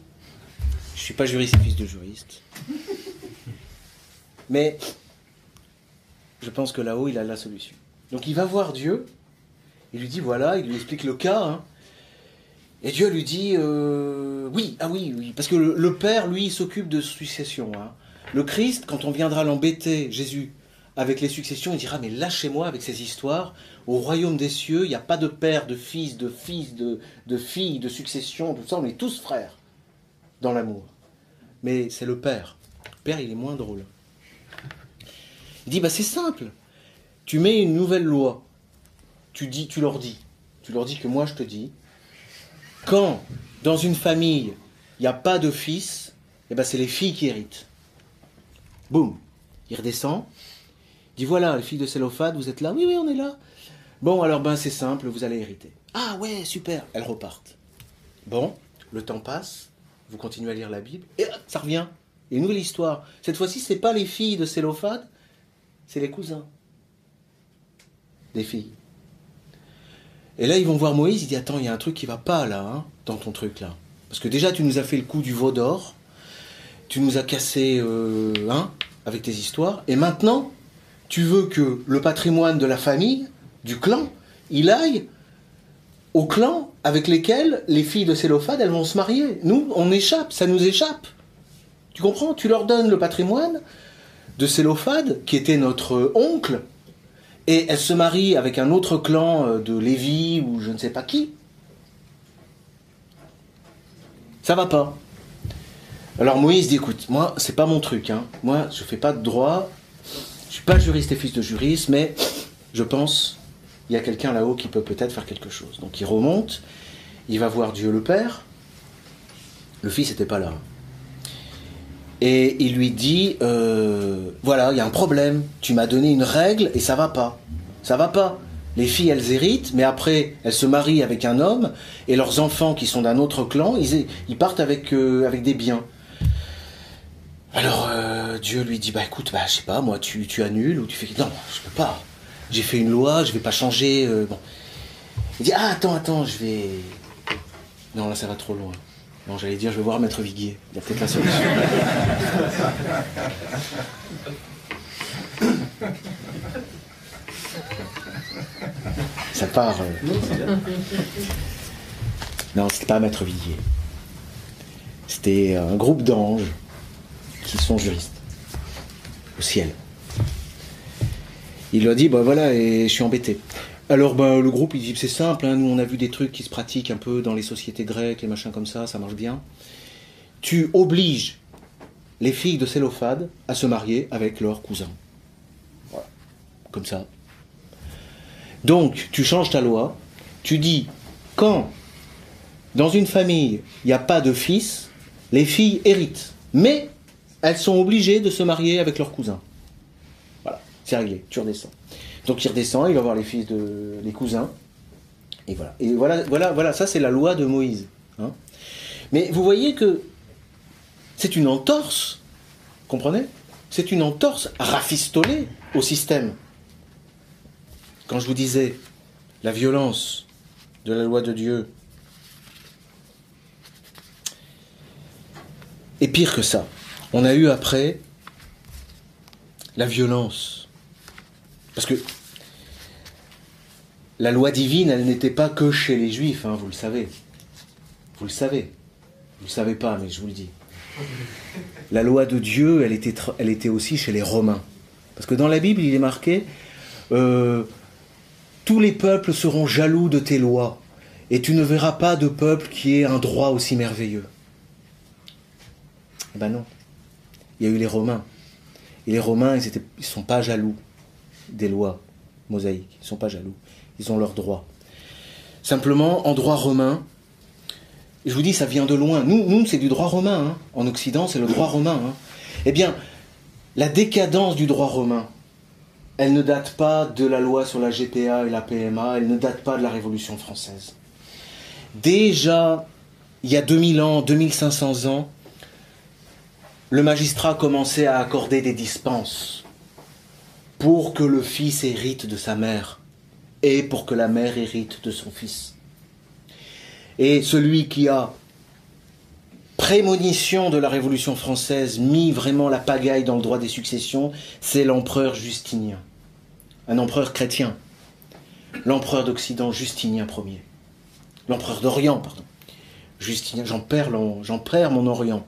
Je suis pas juriste, fils de juriste. (laughs) Mais je pense que là-haut, il a la solution. Donc il va voir Dieu, il lui dit voilà, il lui explique le cas. Hein. et Dieu lui dit euh, oui, ah oui, oui, parce que le, Père, lui, s'occupe de succession. Hein. Le Christ, quand on viendra l'embêter, Jésus, avec les successions, il dira Mais lâchez-moi avec ces histoires. Au royaume des cieux, il n'y a pas de père, de fils, de fils, de, de filles, de succession, tout ça. On est tous frères dans l'amour. Mais c'est le père. Le père, il est moins drôle. Il dit bah, C'est simple. Tu mets une nouvelle loi. Tu, dis, tu leur dis. Tu leur dis que moi, je te dis. Quand, dans une famille, il n'y a pas de fils, eh ben, c'est les filles qui héritent. Boum. Il redescend, dit voilà, les filles de Célophade, vous êtes là Oui, oui, on est là. Bon, alors ben c'est simple, vous allez hériter. Ah ouais, super. Elles repartent. Bon, le temps passe, vous continuez à lire la Bible, et ça revient. Et une nouvelle histoire. Cette fois-ci, c'est pas les filles de Célophade, c'est les cousins des filles. Et là, ils vont voir Moïse, il dit Attends, il y a un truc qui va pas là, hein, dans ton truc là. Parce que déjà, tu nous as fait le coup du veau d'or, tu nous as cassé, euh, hein, avec tes histoires, et maintenant, tu veux que le patrimoine de la famille, du clan, il aille au clan avec lesquels les filles de Sélophade, elles vont se marier. Nous, on échappe, ça nous échappe. Tu comprends? Tu leur donnes le patrimoine de Sélophade, qui était notre oncle, et elle se marie avec un autre clan euh, de Lévi ou je ne sais pas qui. Ça va pas. Alors Moïse dit écoute, moi c'est pas mon truc, hein. moi je fais pas de droit, suis pas juriste et fils de juriste, mais je pense il y a quelqu'un là-haut qui peut peut-être faire quelque chose. Donc il remonte, il va voir Dieu le Père. Le Fils n'était pas là. Et il lui dit euh, voilà, il y a un problème. Tu m'as donné une règle et ça va pas. Ça va pas. Les filles, elles héritent, mais après, elles se marient avec un homme, et leurs enfants qui sont d'un autre clan, ils, partent avec, euh, avec des biens. Alors euh, Dieu lui dit bah écoute bah je sais pas moi tu, tu annules ou tu fais non je peux pas j'ai fait une loi je vais pas changer euh, il dit ah attends attends je vais non là ça va trop loin Non, j'allais dire, je vais voir Maître Viguier. Il y a peut-être la solution. (laughs) Ça part. Euh... Non, c'était pas Maître Viguier. C'était un groupe d'anges qui sont juristes au ciel. Il a dit, bah voilà, et je suis embêté. Alors bah, le groupe, il dit, c'est simple, hein, nous on a vu des trucs qui se pratiquent un peu dans les sociétés grecques, les machins comme ça, ça marche bien. Tu obliges les filles de Célophade à se marier avec leurs cousins. Voilà. Comme ça. Donc, tu changes ta loi, tu dis, quand dans une famille, il n'y a pas de fils, les filles héritent. Mais elles sont obligées de se marier avec leurs cousins. Voilà, c'est réglé, tu redescends. Donc il redescend, il va voir les fils de les cousins. Et voilà. Et voilà, voilà, voilà, ça c'est la loi de Moïse. Hein. Mais vous voyez que c'est une entorse, comprenez? C'est une entorse rafistolée au système. Quand je vous disais la violence de la loi de Dieu, et pire que ça, on a eu après la violence. Parce que la loi divine, elle n'était pas que chez les juifs, hein, vous le savez. Vous le savez. Vous ne le savez pas, mais je vous le dis. La loi de Dieu, elle était, elle était aussi chez les Romains. Parce que dans la Bible, il est marqué euh, Tous les peuples seront jaloux de tes lois, et tu ne verras pas de peuple qui ait un droit aussi merveilleux. Eh ben non. Il y a eu les Romains. Et les Romains, ils ne sont pas jaloux des lois mosaïques. Ils ne sont pas jaloux. Ils ont leurs droits. Simplement, en droit romain, je vous dis, ça vient de loin. Nous, nous c'est du droit romain. Hein. En Occident, c'est le droit romain. Hein. Eh bien, la décadence du droit romain, elle ne date pas de la loi sur la GPA et la PMA, elle ne date pas de la Révolution française. Déjà, il y a 2000 ans, 2500 ans, le magistrat commençait à accorder des dispenses pour que le fils hérite de sa mère et pour que la mère hérite de son fils. Et celui qui a prémonition de la Révolution française mis vraiment la pagaille dans le droit des successions, c'est l'empereur Justinien, un empereur chrétien, l'empereur d'Occident Justinien Ier, l'empereur d'Orient, pardon. Justinien, j'en perds, perds mon Orient.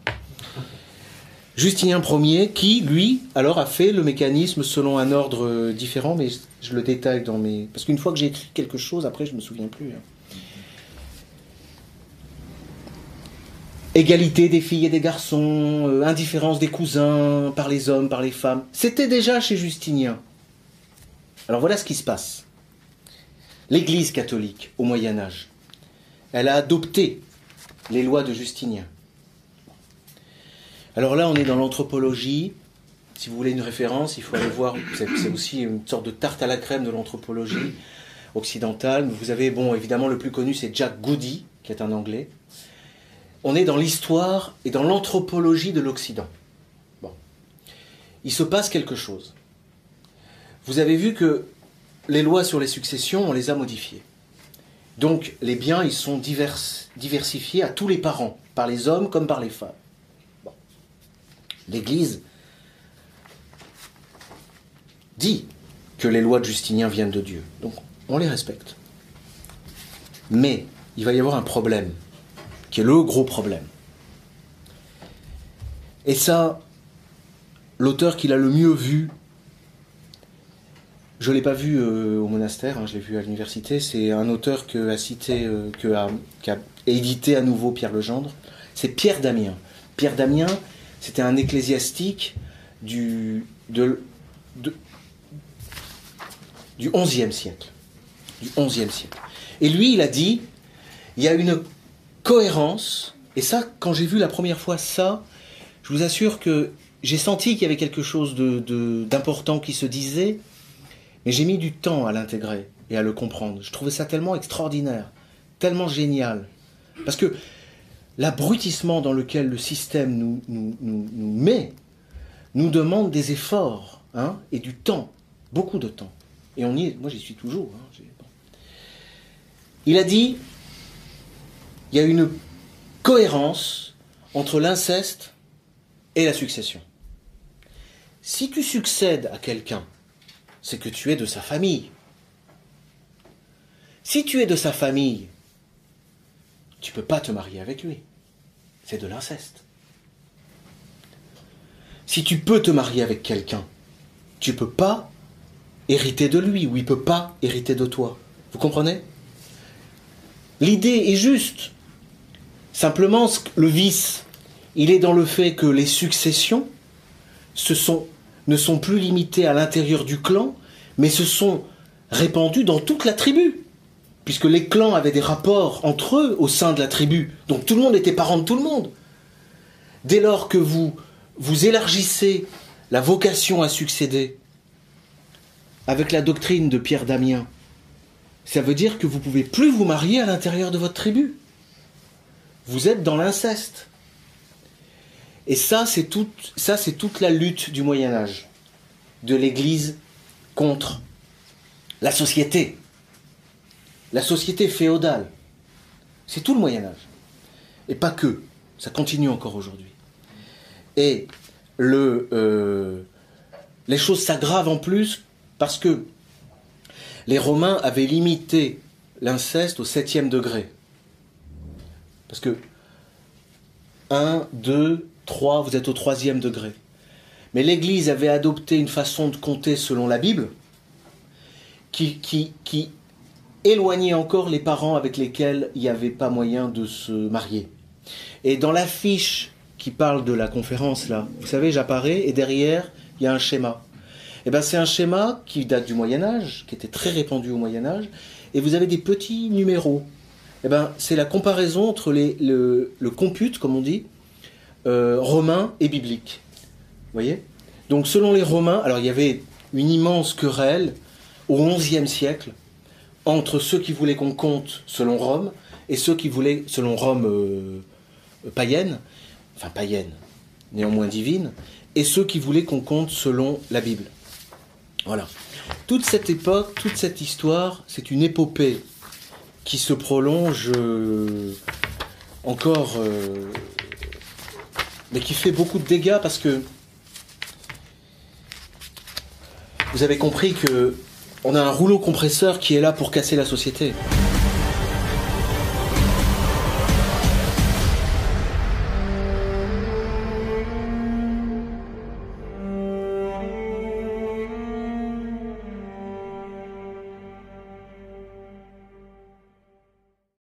Justinien Ier, qui, lui, alors a fait le mécanisme selon un ordre euh, différent, mais je, le détaille dans mes... Parce qu'une fois que j'ai écrit quelque chose, après, je ne me souviens plus. Hein. Égalité des filles et des garçons, euh, indifférence des cousins par les hommes, par les femmes. C'était déjà chez Justinien. Alors voilà ce qui se passe. L'Église catholique, au Moyen Âge, elle a adopté les lois de Justinien. Alors là, on est dans l'anthropologie. Si vous voulez une référence, il faut aller voir. C'est aussi une sorte de tarte à la crème de l'anthropologie occidentale. Vous avez, bon, évidemment, le plus connu, c'est Jack Goody, qui est un Anglais. On est dans l'histoire et dans l'anthropologie de l'Occident. Bon. Il se passe quelque chose. Vous avez vu que les lois sur les successions, on les a modifiées. Donc les biens, ils sont divers, diversifiés à tous les parents, par les hommes comme par les femmes l'Église dit que les lois de Justinien viennent de Dieu. Donc on les respecte. Mais il va y avoir un problème, qui est le gros problème. Et ça, l'auteur qu'il a le mieux vu, je ne l'ai pas vu euh, au monastère, hein, je l'ai vu à l'université, c'est un auteur que a cité, euh, que a, qui a édité à nouveau Pierre Legendre, c'est Pierre Damien. Pierre Damien, c'était un ecclésiastique du, de, du 11e siècle. Du 11e siècle. Et lui, il a dit, il y a une cohérence, et ça, quand j'ai vu la première fois ça, je vous assure que j'ai senti qu'il y avait quelque chose d'important qui se disait, mais j'ai mis du temps à l'intégrer et à le comprendre. Je trouvais ça tellement extraordinaire, tellement génial. Parce que l'abrutissement dans lequel le système nous, nous, met nous demande des efforts hein, et du temps, beaucoup de temps. Et on y moi j'y suis toujours. Hein, il a dit, il y a une cohérence entre l'inceste et la succession. Si tu succèdes à quelqu'un, c'est que tu es de sa famille. Si tu es de sa famille, tu peux pas te marier avec lui. C'est de l'inceste. Si tu peux te marier avec quelqu'un, tu peux pas hériter de lui ou il peut pas hériter de toi. Vous comprenez? L'idée est juste. Simplement, le vice, il est dans le fait que les successions ne sont plus limitées à l'intérieur du clan, mais se sont répandues dans toute la tribu puisque les clans avaient des rapports entre eux au sein de la tribu. Donc tout le monde était parent de tout le monde. Dès lors que vous vous élargissez la vocation à succéder avec la doctrine de Pierre Damien, ça veut dire que vous ne pouvez plus vous marier à l'intérieur de votre tribu. Vous êtes dans l'inceste. Et ça, c'est toute, ça, c'est toute la lutte du Moyen Âge, de l'Église contre la société la société féodale. C'est tout le Moyen Âge. Et pas que. Ça continue encore aujourd'hui. Et le, euh, les choses s'aggravent en plus parce que les Romains avaient limité l'inceste au septième degré. Parce que 1, 2, 3, vous êtes au troisième degré. Mais l'Église avait adopté une façon de compter selon la Bible qui, qui, qui éloigner encore les parents avec lesquels il n'y avait pas moyen de se marier. Et dans l'affiche qui parle de la conférence, là, vous savez, j'apparais et derrière, il y a un schéma. Et eh ben, c'est un schéma qui date du Moyen Âge, qui était très répandu au Moyen Âge, et vous avez des petits numéros. Et eh ben, c'est la comparaison entre le, compute, comme on dit, euh, romain et biblique. Vous voyez? Donc, selon les Romains, alors il y avait une immense querelle au XIe siècle entre ceux qui voulaient qu'on compte selon Rome et ceux qui voulaient, selon Rome euh, païenne, enfin païenne, néanmoins divine, et ceux qui voulaient qu'on compte selon la Bible. Voilà. Toute cette époque, toute cette histoire, c'est une épopée qui se prolonge euh, encore, euh, mais qui fait beaucoup de dégâts parce que vous avez compris que on a un rouleau compresseur qui est là pour casser la société.